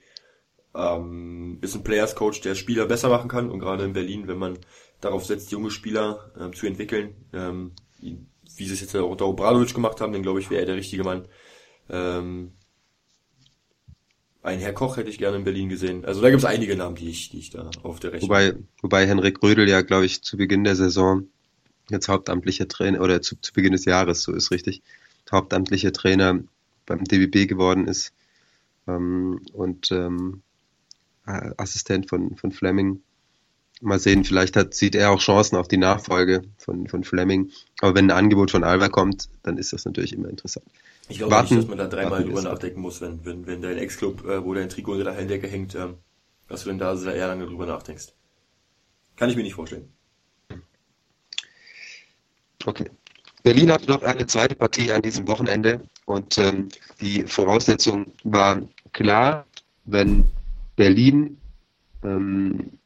S4: ähm, ist ein Players Coach, der Spieler besser machen kann und gerade in Berlin, wenn man darauf setzt, junge Spieler ähm, zu entwickeln, ähm, wie sie es jetzt unter Obradovic gemacht haben, dann glaube ich, wäre er der richtige Mann. Ähm, ein Herr Koch hätte ich gerne in Berlin gesehen. Also da gibt es einige Namen, die ich, die ich da auf der Rechnung
S3: Wobei, wobei Henrik Rödel ja, glaube ich, zu Beginn der Saison jetzt hauptamtlicher Trainer, oder zu, zu Beginn des Jahres, so ist richtig, hauptamtlicher Trainer beim DBB geworden ist ähm, und ähm, Assistent von, von Fleming. Mal sehen, vielleicht hat, sieht er auch Chancen auf die Nachfolge von, von Fleming. Aber wenn ein Angebot von Alba kommt, dann ist das natürlich immer interessant.
S4: Ich glaube warten, nicht, dass man da dreimal drüber nachdenken muss, wenn, wenn, wenn dein Ex-Club, äh, wo dein Trikot unter der Halldecke hängt, ähm, dass du denn da sehr eher lange drüber nachdenkst. Kann ich mir nicht vorstellen.
S3: Okay. Berlin hat noch eine zweite Partie an diesem Wochenende und ähm, die Voraussetzung war klar, wenn Berlin, ähm,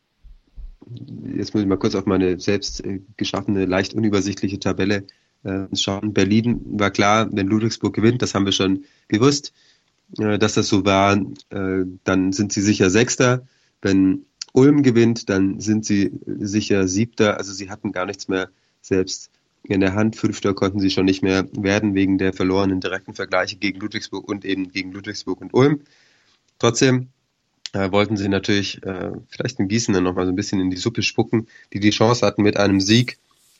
S3: jetzt muss ich mal kurz auf meine selbst äh, geschaffene, leicht unübersichtliche Tabelle äh, schauen. Berlin war klar, wenn Ludwigsburg gewinnt, das haben wir schon gewusst, äh, dass das so war, dann sind sie sicher Sechster. Wenn Ulm gewinnt, dann sind sie sicher Siebter. Also sie hatten gar nichts mehr selbst in der Hand. Fünfter konnten sie schon nicht mehr werden wegen der verlorenen direkten Vergleiche gegen Ludwigsburg und eben gegen Ludwigsburg und Ulm. Trotzdem äh, wollten sie natürlich äh, vielleicht in Gießen dann nochmal so ein bisschen in die Suppe spucken, die die Chance hatten, mit einem Sieg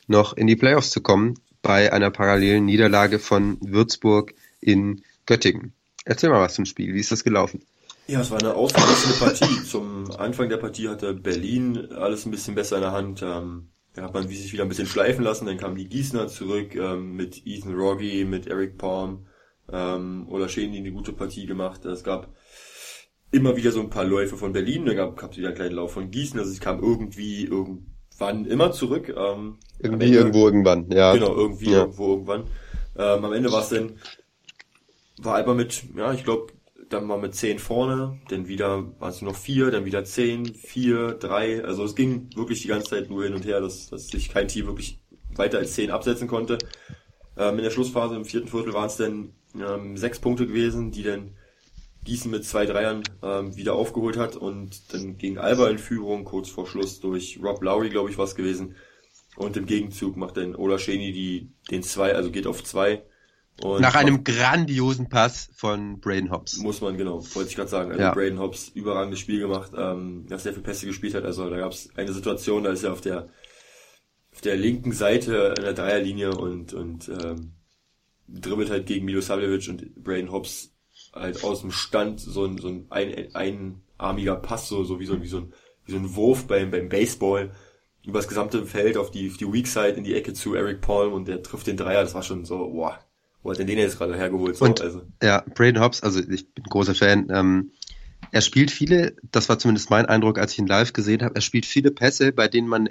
S3: noch in die Playoffs zu kommen bei einer parallelen Niederlage von Würzburg in Göttingen. Erzähl mal was zum Spiel. Wie ist das gelaufen?
S4: Ja, es war eine ausgeglichene Partie. Zum Anfang der Partie hatte Berlin alles ein bisschen besser in der Hand. Ähm, da hat man sich wieder ein bisschen schleifen lassen. Dann kamen die Gießener zurück ähm, mit Ethan Rogge, mit Eric Palm ähm, oder Schäden, die eine gute Partie gemacht. Es gab immer wieder so ein paar Läufe von Berlin. Dann gab es wieder einen kleinen Lauf von Gießen. Also es kam irgendwie irgendwann immer zurück. Ähm,
S3: irgendwie irgendwo irgendwann, ja.
S4: Genau, irgendwie ja. irgendwo irgendwann. Ähm, am Ende war es dann, war Alba mit, ja, ich glaube, dann war mit zehn vorne, dann wieder waren es nur noch vier, dann wieder zehn, vier, drei. Also es ging wirklich die ganze Zeit nur hin und her, dass, dass sich kein Team wirklich weiter als zehn absetzen konnte. Ähm, in der Schlussphase im vierten Viertel waren es dann ähm, sechs Punkte gewesen, die dann Gießen mit zwei Dreiern ähm, wieder aufgeholt hat und dann ging Alba in Führung kurz vor Schluss durch Rob Lowry, glaube ich, was gewesen. Und im Gegenzug macht dann Ola Scheni die, den zwei, also geht auf zwei.
S3: Und Nach einem grandiosen Pass von Braden Hobbs.
S4: Muss man, genau, wollte ich gerade sagen. Also ja. Braden Hobbs, überragendes Spiel gemacht, ähm, er sehr viele Pässe gespielt hat. Also da gab es eine Situation, da ist er auf der auf der linken Seite in der Dreierlinie und, und ähm, dribbelt halt gegen Milo Savljevic und Braden Hobbs halt aus dem Stand so ein, so ein, ein einarmiger Pass, so, so wie so, wie so ein, wie so ein Wurf beim, beim Baseball über das gesamte Feld auf die, auf die Weak Side in die Ecke zu Eric Palm und der trifft den Dreier. Das war schon so, boah, wo hat denn den jetzt gerade hergeholt? So,
S3: und, also. Ja, Braden Hobbs, also ich bin großer Fan. Ähm, er spielt viele, das war zumindest mein Eindruck, als ich ihn live gesehen habe, er spielt viele Pässe, bei denen man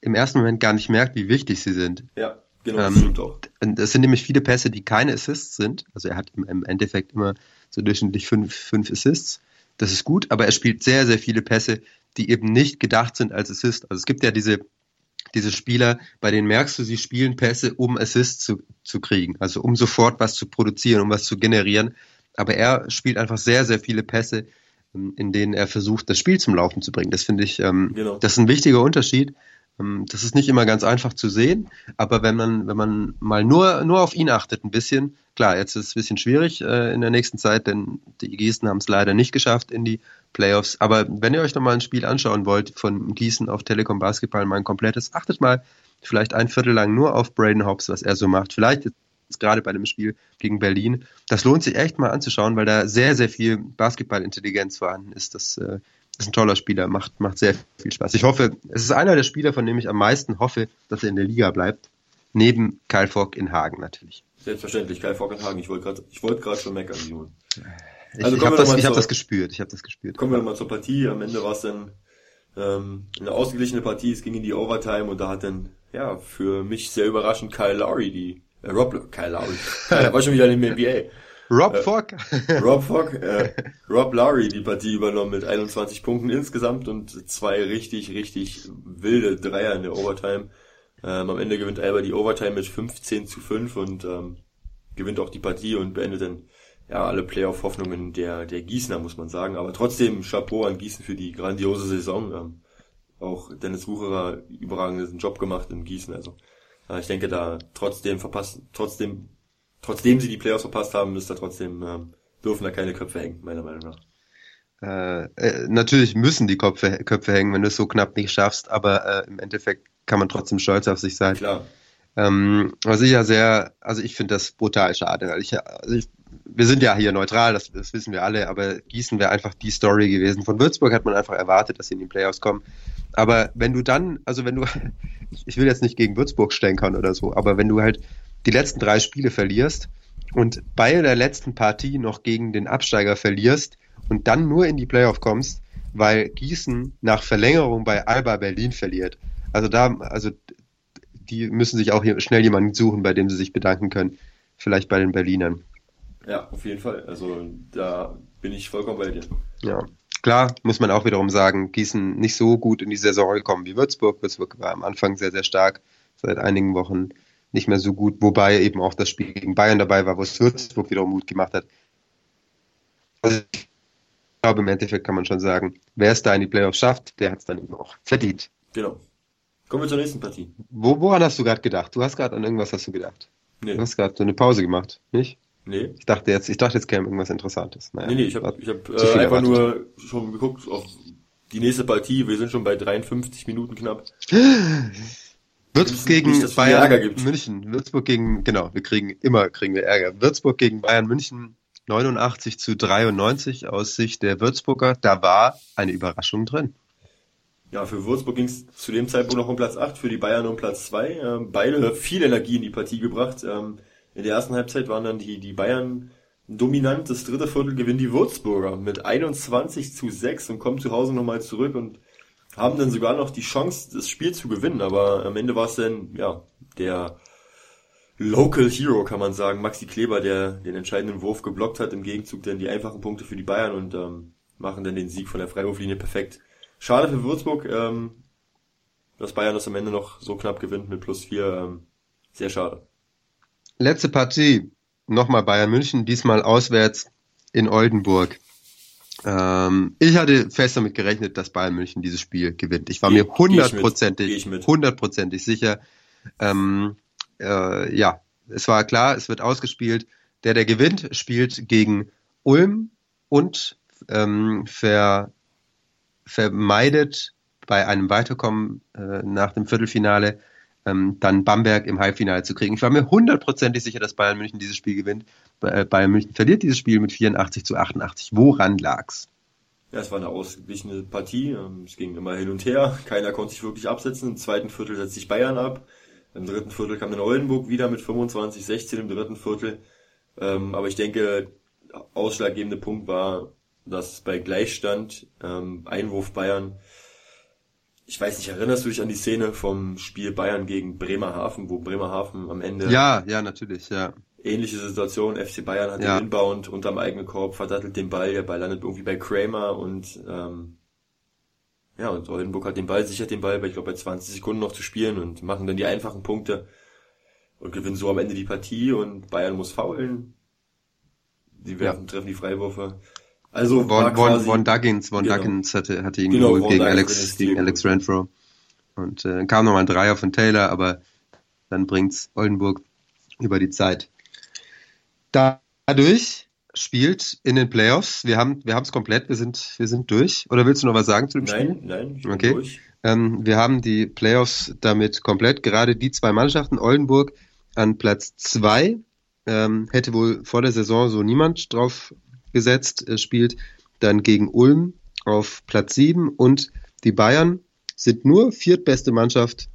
S3: im ersten Moment gar nicht merkt, wie wichtig sie sind.
S4: Ja, genau, das ähm, stimmt auch.
S3: Das sind nämlich viele Pässe, die keine Assists sind. Also er hat im, im Endeffekt immer so durchschnittlich fünf, fünf Assists. Das ist gut, aber er spielt sehr, sehr viele Pässe, die eben nicht gedacht sind als Assist. Also es gibt ja diese diese Spieler, bei denen merkst du, sie spielen Pässe, um Assists zu, zu kriegen, also um sofort was zu produzieren, um was zu generieren. Aber er spielt einfach sehr, sehr viele Pässe, ähm, in denen er versucht, das Spiel zum Laufen zu bringen. Das finde ich, ähm, genau. das ist ein wichtiger Unterschied. Ähm, das ist nicht immer ganz einfach zu sehen, aber wenn man, wenn man mal nur, nur auf ihn achtet ein bisschen, klar, jetzt ist es ein bisschen schwierig äh, in der nächsten Zeit, denn die Gießen haben es leider nicht geschafft in die Playoffs. Aber wenn ihr euch noch mal ein Spiel anschauen wollt von Gießen auf Telekom Basketball, mal ein komplettes, achtet mal vielleicht ein Viertel lang nur auf Braden Hobbs, was er so macht. Vielleicht jetzt gerade bei dem Spiel gegen Berlin. Das lohnt sich echt mal anzuschauen, weil da sehr, sehr viel Basketballintelligenz vorhanden ist. Das äh, ist ein toller Spieler, macht, macht sehr viel Spaß. Ich hoffe, es ist einer der Spieler, von dem ich am meisten hoffe, dass er in der Liga bleibt. Neben Kyle Fogg in Hagen natürlich.
S4: Selbstverständlich, Kyle Fogg in Hagen. Ich wollte gerade ich gerade schon meckern, Simon.
S3: Also ich habe das, ich hab das gespürt. Ich habe das gespürt.
S4: Kommen wir nochmal zur Partie. Am Ende war es dann ähm, eine ausgeglichene Partie. Es ging in die Overtime und da hat dann ja für mich sehr überraschend Kyle Lowry die äh, Rob Kyle Lowry. Er war schon wieder in der NBA.
S3: Rob äh, Fogg.
S4: Rob Fogg, äh, Rob Lowry die Partie übernommen mit 21 Punkten insgesamt und zwei richtig, richtig wilde Dreier in der Overtime. Ähm, am Ende gewinnt Alba die Overtime mit 15 zu 5 und ähm, gewinnt auch die Partie und beendet dann ja alle Playoff-Hoffnungen der, der Gießener, muss man sagen. Aber trotzdem Chapeau an Gießen für die grandiose Saison. Ähm, auch Dennis Wucherer überragenden Job gemacht in Gießen. Also äh, ich denke da trotzdem verpasst, trotzdem trotzdem sie die Playoffs verpasst haben, ist da trotzdem, ähm, dürfen da keine Köpfe hängen, meiner Meinung nach.
S3: Äh, äh, natürlich müssen die Köpfe, Köpfe hängen, wenn du es so knapp nicht schaffst, aber äh, im Endeffekt kann man trotzdem stolz auf sich sein.
S4: Klar.
S3: Ähm, was ich ja sehr, also ich finde das brutal schade, weil ich, also ich, wir sind ja hier neutral, das, das wissen wir alle, aber Gießen wäre einfach die Story gewesen. Von Würzburg hat man einfach erwartet, dass sie in die Playoffs kommen. Aber wenn du dann, also wenn du, ich will jetzt nicht gegen Würzburg stänkern oder so, aber wenn du halt die letzten drei Spiele verlierst und bei der letzten Partie noch gegen den Absteiger verlierst und dann nur in die Playoff kommst, weil Gießen nach Verlängerung bei Alba Berlin verliert. Also da, also die müssen sich auch hier schnell jemanden suchen, bei dem sie sich bedanken können. Vielleicht bei den Berlinern.
S4: Ja, auf jeden Fall. Also da bin ich vollkommen bei dir.
S3: Ja. Klar, muss man auch wiederum sagen, Gießen nicht so gut in die Saison gekommen wie Würzburg. Würzburg war am Anfang sehr, sehr stark, seit einigen Wochen nicht mehr so gut, wobei eben auch das Spiel gegen Bayern dabei war, wo es Würzburg wiederum Mut gemacht hat. Also ich glaube, im Endeffekt kann man schon sagen, wer es da in die Playoffs schafft, der hat es dann eben auch verdient.
S4: Genau. Kommen wir zur nächsten Partie.
S3: Wo, woran hast du gerade gedacht? Du hast gerade an irgendwas hast du gedacht. Nee. Du hast gerade so eine Pause gemacht, nicht?
S4: Nee.
S3: Ich dachte jetzt, ich dachte jetzt käme irgendwas Interessantes.
S4: Naja, nee, nee, ich habe ich hab, äh, einfach erwartet. nur schon geguckt auf die nächste Partie. Wir sind schon bei 53 Minuten knapp.
S3: Würzburg gegen nicht, Bayern München. Würzburg gegen, genau, wir kriegen, immer kriegen wir Ärger. Würzburg gegen Bayern München 89 zu 93 aus Sicht der Würzburger. Da war eine Überraschung drin.
S4: Ja, für Würzburg ging es zu dem Zeitpunkt noch um Platz 8, für die Bayern um Platz 2. Ähm, beide viel Energie in die Partie gebracht. Ähm, in der ersten Halbzeit waren dann die, die Bayern dominant. Das dritte Viertel gewinnen die Würzburger mit 21 zu 6 und kommen zu Hause nochmal zurück und haben dann sogar noch die Chance, das Spiel zu gewinnen, aber am Ende war es dann, ja, der Local Hero, kann man sagen, Maxi Kleber, der den entscheidenden Wurf geblockt hat, im Gegenzug dann die einfachen Punkte für die Bayern und ähm, machen dann den Sieg von der Freiwurflinie perfekt. Schade für Würzburg, ähm, dass Bayern das am Ende noch so knapp gewinnt mit plus vier, ähm, sehr schade.
S3: Letzte Partie, nochmal Bayern München, diesmal auswärts in Oldenburg. Ähm, ich hatte fest damit gerechnet, dass Bayern München dieses Spiel gewinnt. Ich war mir hundertprozentig, hundertprozentig sicher. Ähm, äh, ja, es war klar, es wird ausgespielt. Der, der gewinnt, spielt gegen Ulm und ähm, ver, vermeidet bei einem Weiterkommen äh, nach dem Viertelfinale ähm, dann Bamberg im Halbfinale zu kriegen. Ich war mir hundertprozentig sicher, dass Bayern München dieses Spiel gewinnt. Äh, Bayern München verliert dieses Spiel mit 84 zu 88. Woran lag's?
S4: Ja, es war eine ausgeglichene Partie. Ähm, es ging immer hin und her. Keiner konnte sich wirklich absetzen. Im zweiten Viertel setzt sich Bayern ab. Im dritten Viertel kam dann Oldenburg wieder mit 25, 16 im dritten Viertel. Ähm, aber ich denke, ausschlaggebende Punkt war, dass bei Gleichstand ähm, Einwurf Bayern ich weiß nicht, erinnerst du dich an die Szene vom Spiel Bayern gegen Bremerhaven, wo Bremerhaven am Ende.
S3: Ja, ja, natürlich, ja.
S4: Ähnliche Situation, FC Bayern hat ja. den Inbound unterm eigenen Korb, verdattelt den Ball, der Ball landet irgendwie bei Kramer und ähm, Ja, und Oldenburg hat den Ball, sichert den Ball, bei, ich glaube, bei 20 Sekunden noch zu spielen und machen dann die einfachen Punkte und gewinnen so am Ende die Partie und Bayern muss faulen. Die werden, ja. treffen die Freiwürfe. Also
S3: Von, Von, Von Duggins, Von genau. Duggins hatte, hatte ihn genau, geholt gegen Alex, gegen Alex Renfro. Und äh, kam nochmal ein Dreier von Taylor, aber dann bringt's Oldenburg über die Zeit. Dadurch spielt in den Playoffs, wir haben wir es komplett, wir sind wir sind durch. Oder willst du noch was sagen zu dem
S4: nein,
S3: Spiel?
S4: Nein, ich
S3: bin okay. durch. Ähm, wir haben die Playoffs damit komplett. Gerade die zwei Mannschaften, Oldenburg an Platz zwei, ähm, hätte wohl vor der Saison so niemand drauf gesetzt, äh, spielt dann gegen Ulm auf Platz sieben und die Bayern sind nur viertbeste Mannschaft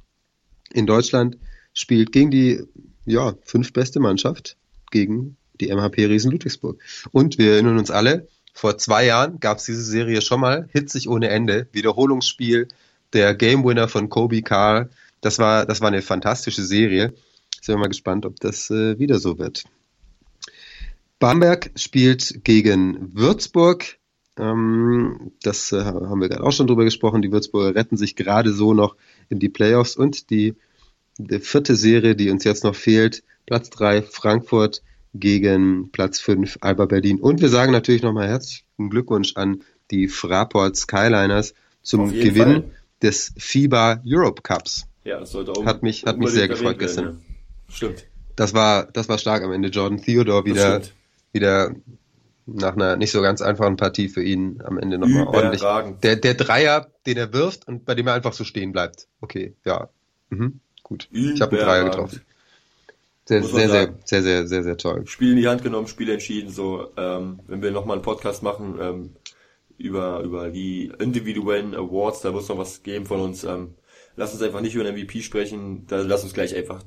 S3: in Deutschland, spielt gegen die ja, fünftbeste Mannschaft gegen die MHP Riesen Ludwigsburg. Und wir erinnern uns alle, vor zwei Jahren gab es diese Serie schon mal, hitzig ohne Ende, Wiederholungsspiel, der Game Winner von Kobe Karl. Das war, das war eine fantastische Serie. Sind wir mal gespannt, ob das äh, wieder so wird. Bamberg spielt gegen Würzburg. Ähm, das äh, haben wir gerade auch schon drüber gesprochen. Die Würzburger retten sich gerade so noch in die Playoffs und die, die vierte Serie, die uns jetzt noch fehlt, Platz drei Frankfurt gegen Platz 5 Alba Berlin. Und wir sagen natürlich nochmal herzlichen Glückwunsch an die Fraport Skyliners zum Gewinn Fall. des FIBA Europe Cups.
S4: Ja, das sollte auch.
S3: Hat mich, hat mich sehr gefreut gestern.
S4: Ja. Stimmt.
S3: Das war, das war stark am Ende. Jordan Theodore wieder, wieder nach einer nicht so ganz einfachen Partie für ihn am Ende nochmal ordentlich. Der, der Dreier, den er wirft und bei dem er einfach so stehen bleibt. Okay, ja. Mhm, gut. Ich habe einen Dreier getroffen. Sehr, sehr, sehr, sehr, sehr, sehr, sehr toll.
S4: Spiel in die Hand genommen, Spiel entschieden. So, ähm, wenn wir nochmal einen Podcast machen ähm, über über die individuellen Awards, da wird es noch was geben von uns. Ähm, lass uns einfach nicht über den MVP sprechen. Da lass uns gleich einfach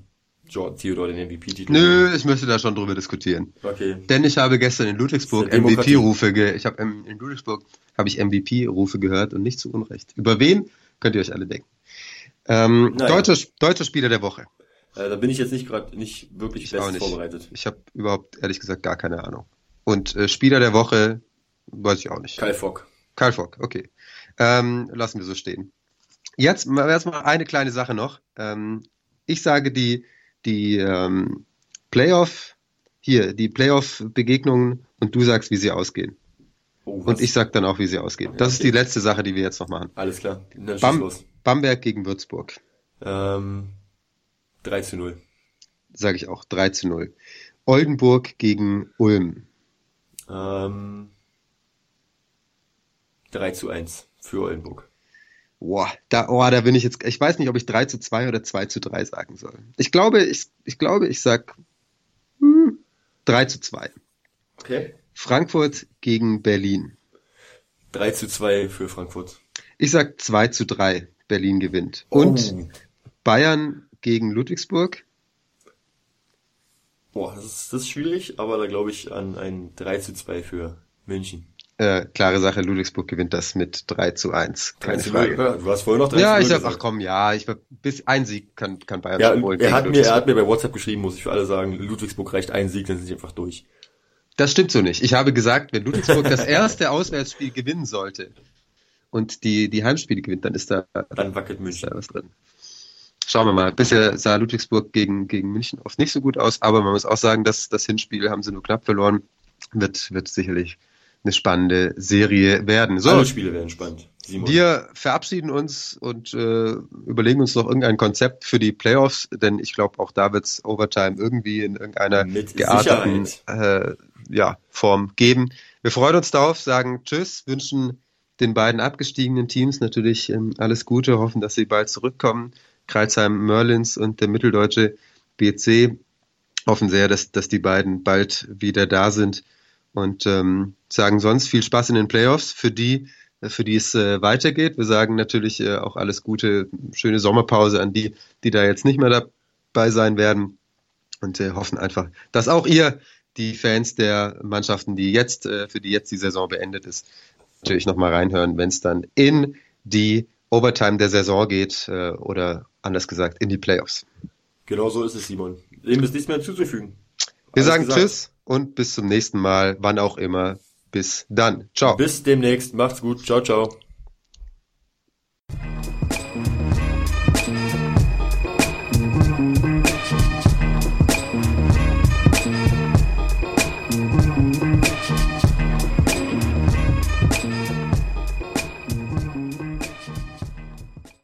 S4: Jordan Theodore den MVP-Titel.
S3: Nö, ich möchte da schon drüber diskutieren.
S4: Okay.
S3: Denn ich habe gestern in Ludwigsburg MVP-Rufe ge ich habe in Ludwigsburg habe ich MVP-Rufe gehört und nicht zu Unrecht. Über wen könnt ihr euch alle denken? Ähm, deutscher, deutscher Spieler der Woche.
S4: Äh, da bin ich jetzt nicht gerade nicht wirklich ich best vorbereitet.
S3: Ich habe überhaupt ehrlich gesagt gar keine Ahnung. Und äh, Spieler der Woche weiß ich auch nicht.
S4: Kyle Fogg.
S3: Kyle Fogg, okay. Ähm, lassen wir so stehen. Jetzt, jetzt mal eine kleine Sache noch. Ähm, ich sage die die ähm, Playoff hier die Playoff-Begegnungen und du sagst, wie sie ausgehen. Oh, und ich sag dann auch, wie sie ausgehen. Das okay. ist die letzte Sache, die wir jetzt noch machen.
S4: Alles klar.
S3: Bam Bamberg gegen Würzburg.
S4: Ähm, 3 zu 0.
S3: Sage ich auch, 3 zu 0. Oldenburg gegen Ulm.
S4: Ähm, 3 zu 1 für Oldenburg.
S3: Boah, da, oh, da bin ich jetzt, ich weiß nicht, ob ich 3 zu 2 oder 2 zu 3 sagen soll. Ich glaube, ich, ich glaube, ich sag hm, 3 zu 2.
S4: Okay.
S3: Frankfurt gegen Berlin.
S4: 3 zu 2 für Frankfurt.
S3: Ich sag 2 zu 3. Berlin gewinnt. Oh. Und Bayern gegen Ludwigsburg?
S4: Boah, das ist, das ist schwierig, aber da glaube ich an ein 3 zu 2 für München.
S3: Äh, klare Sache, Ludwigsburg gewinnt das mit 3 zu 1. Keine 3 Frage.
S4: Ja, du hast vorher noch 3
S3: Ja, ich sag, ach komm, ja, ich bis ein Sieg kann, kann Bayern
S4: ja, holen. Er hat, mir, er hat mir bei WhatsApp geschrieben, muss ich für alle sagen, Ludwigsburg reicht ein Sieg, dann sind sie einfach durch.
S3: Das stimmt so nicht. Ich habe gesagt, wenn Ludwigsburg das erste Auswärtsspiel gewinnen sollte und die, die Heimspiele gewinnt, dann ist da,
S4: dann wackelt München.
S3: Da was drin. Schauen wir mal. Bisher sah Ludwigsburg gegen, gegen München oft nicht so gut aus, aber man muss auch sagen, dass das Hinspiel haben sie nur knapp verloren. Wird, wird sicherlich eine spannende Serie werden.
S4: So, Alle Spiele werden spannend.
S3: Simon. Wir verabschieden uns und äh, überlegen uns noch irgendein Konzept für die Playoffs, denn ich glaube, auch da wird es Overtime irgendwie in irgendeiner Mit gearteten äh, ja, Form geben. Wir freuen uns darauf, sagen Tschüss, wünschen den beiden abgestiegenen Teams natürlich ähm, alles Gute, hoffen, dass sie bald zurückkommen. Kreisheim Merlins und der mitteldeutsche BC hoffen sehr, dass, dass die beiden bald wieder da sind und ähm, sagen sonst viel Spaß in den Playoffs für die, für die es äh, weitergeht. Wir sagen natürlich äh, auch alles Gute, schöne Sommerpause an die, die da jetzt nicht mehr dabei sein werden und äh, hoffen einfach, dass auch ihr, die Fans der Mannschaften, die jetzt, äh, für die jetzt die Saison beendet ist, natürlich nochmal reinhören, wenn es dann in die Overtime der Saison geht äh, oder anders gesagt in die Playoffs.
S4: Genau so ist es, Simon. Dem ist nichts mehr zuzufügen.
S3: Wir Alles sagen gesagt. Tschüss und bis zum nächsten Mal, wann auch immer. Bis dann. Ciao.
S4: Bis demnächst. Macht's gut. Ciao, ciao.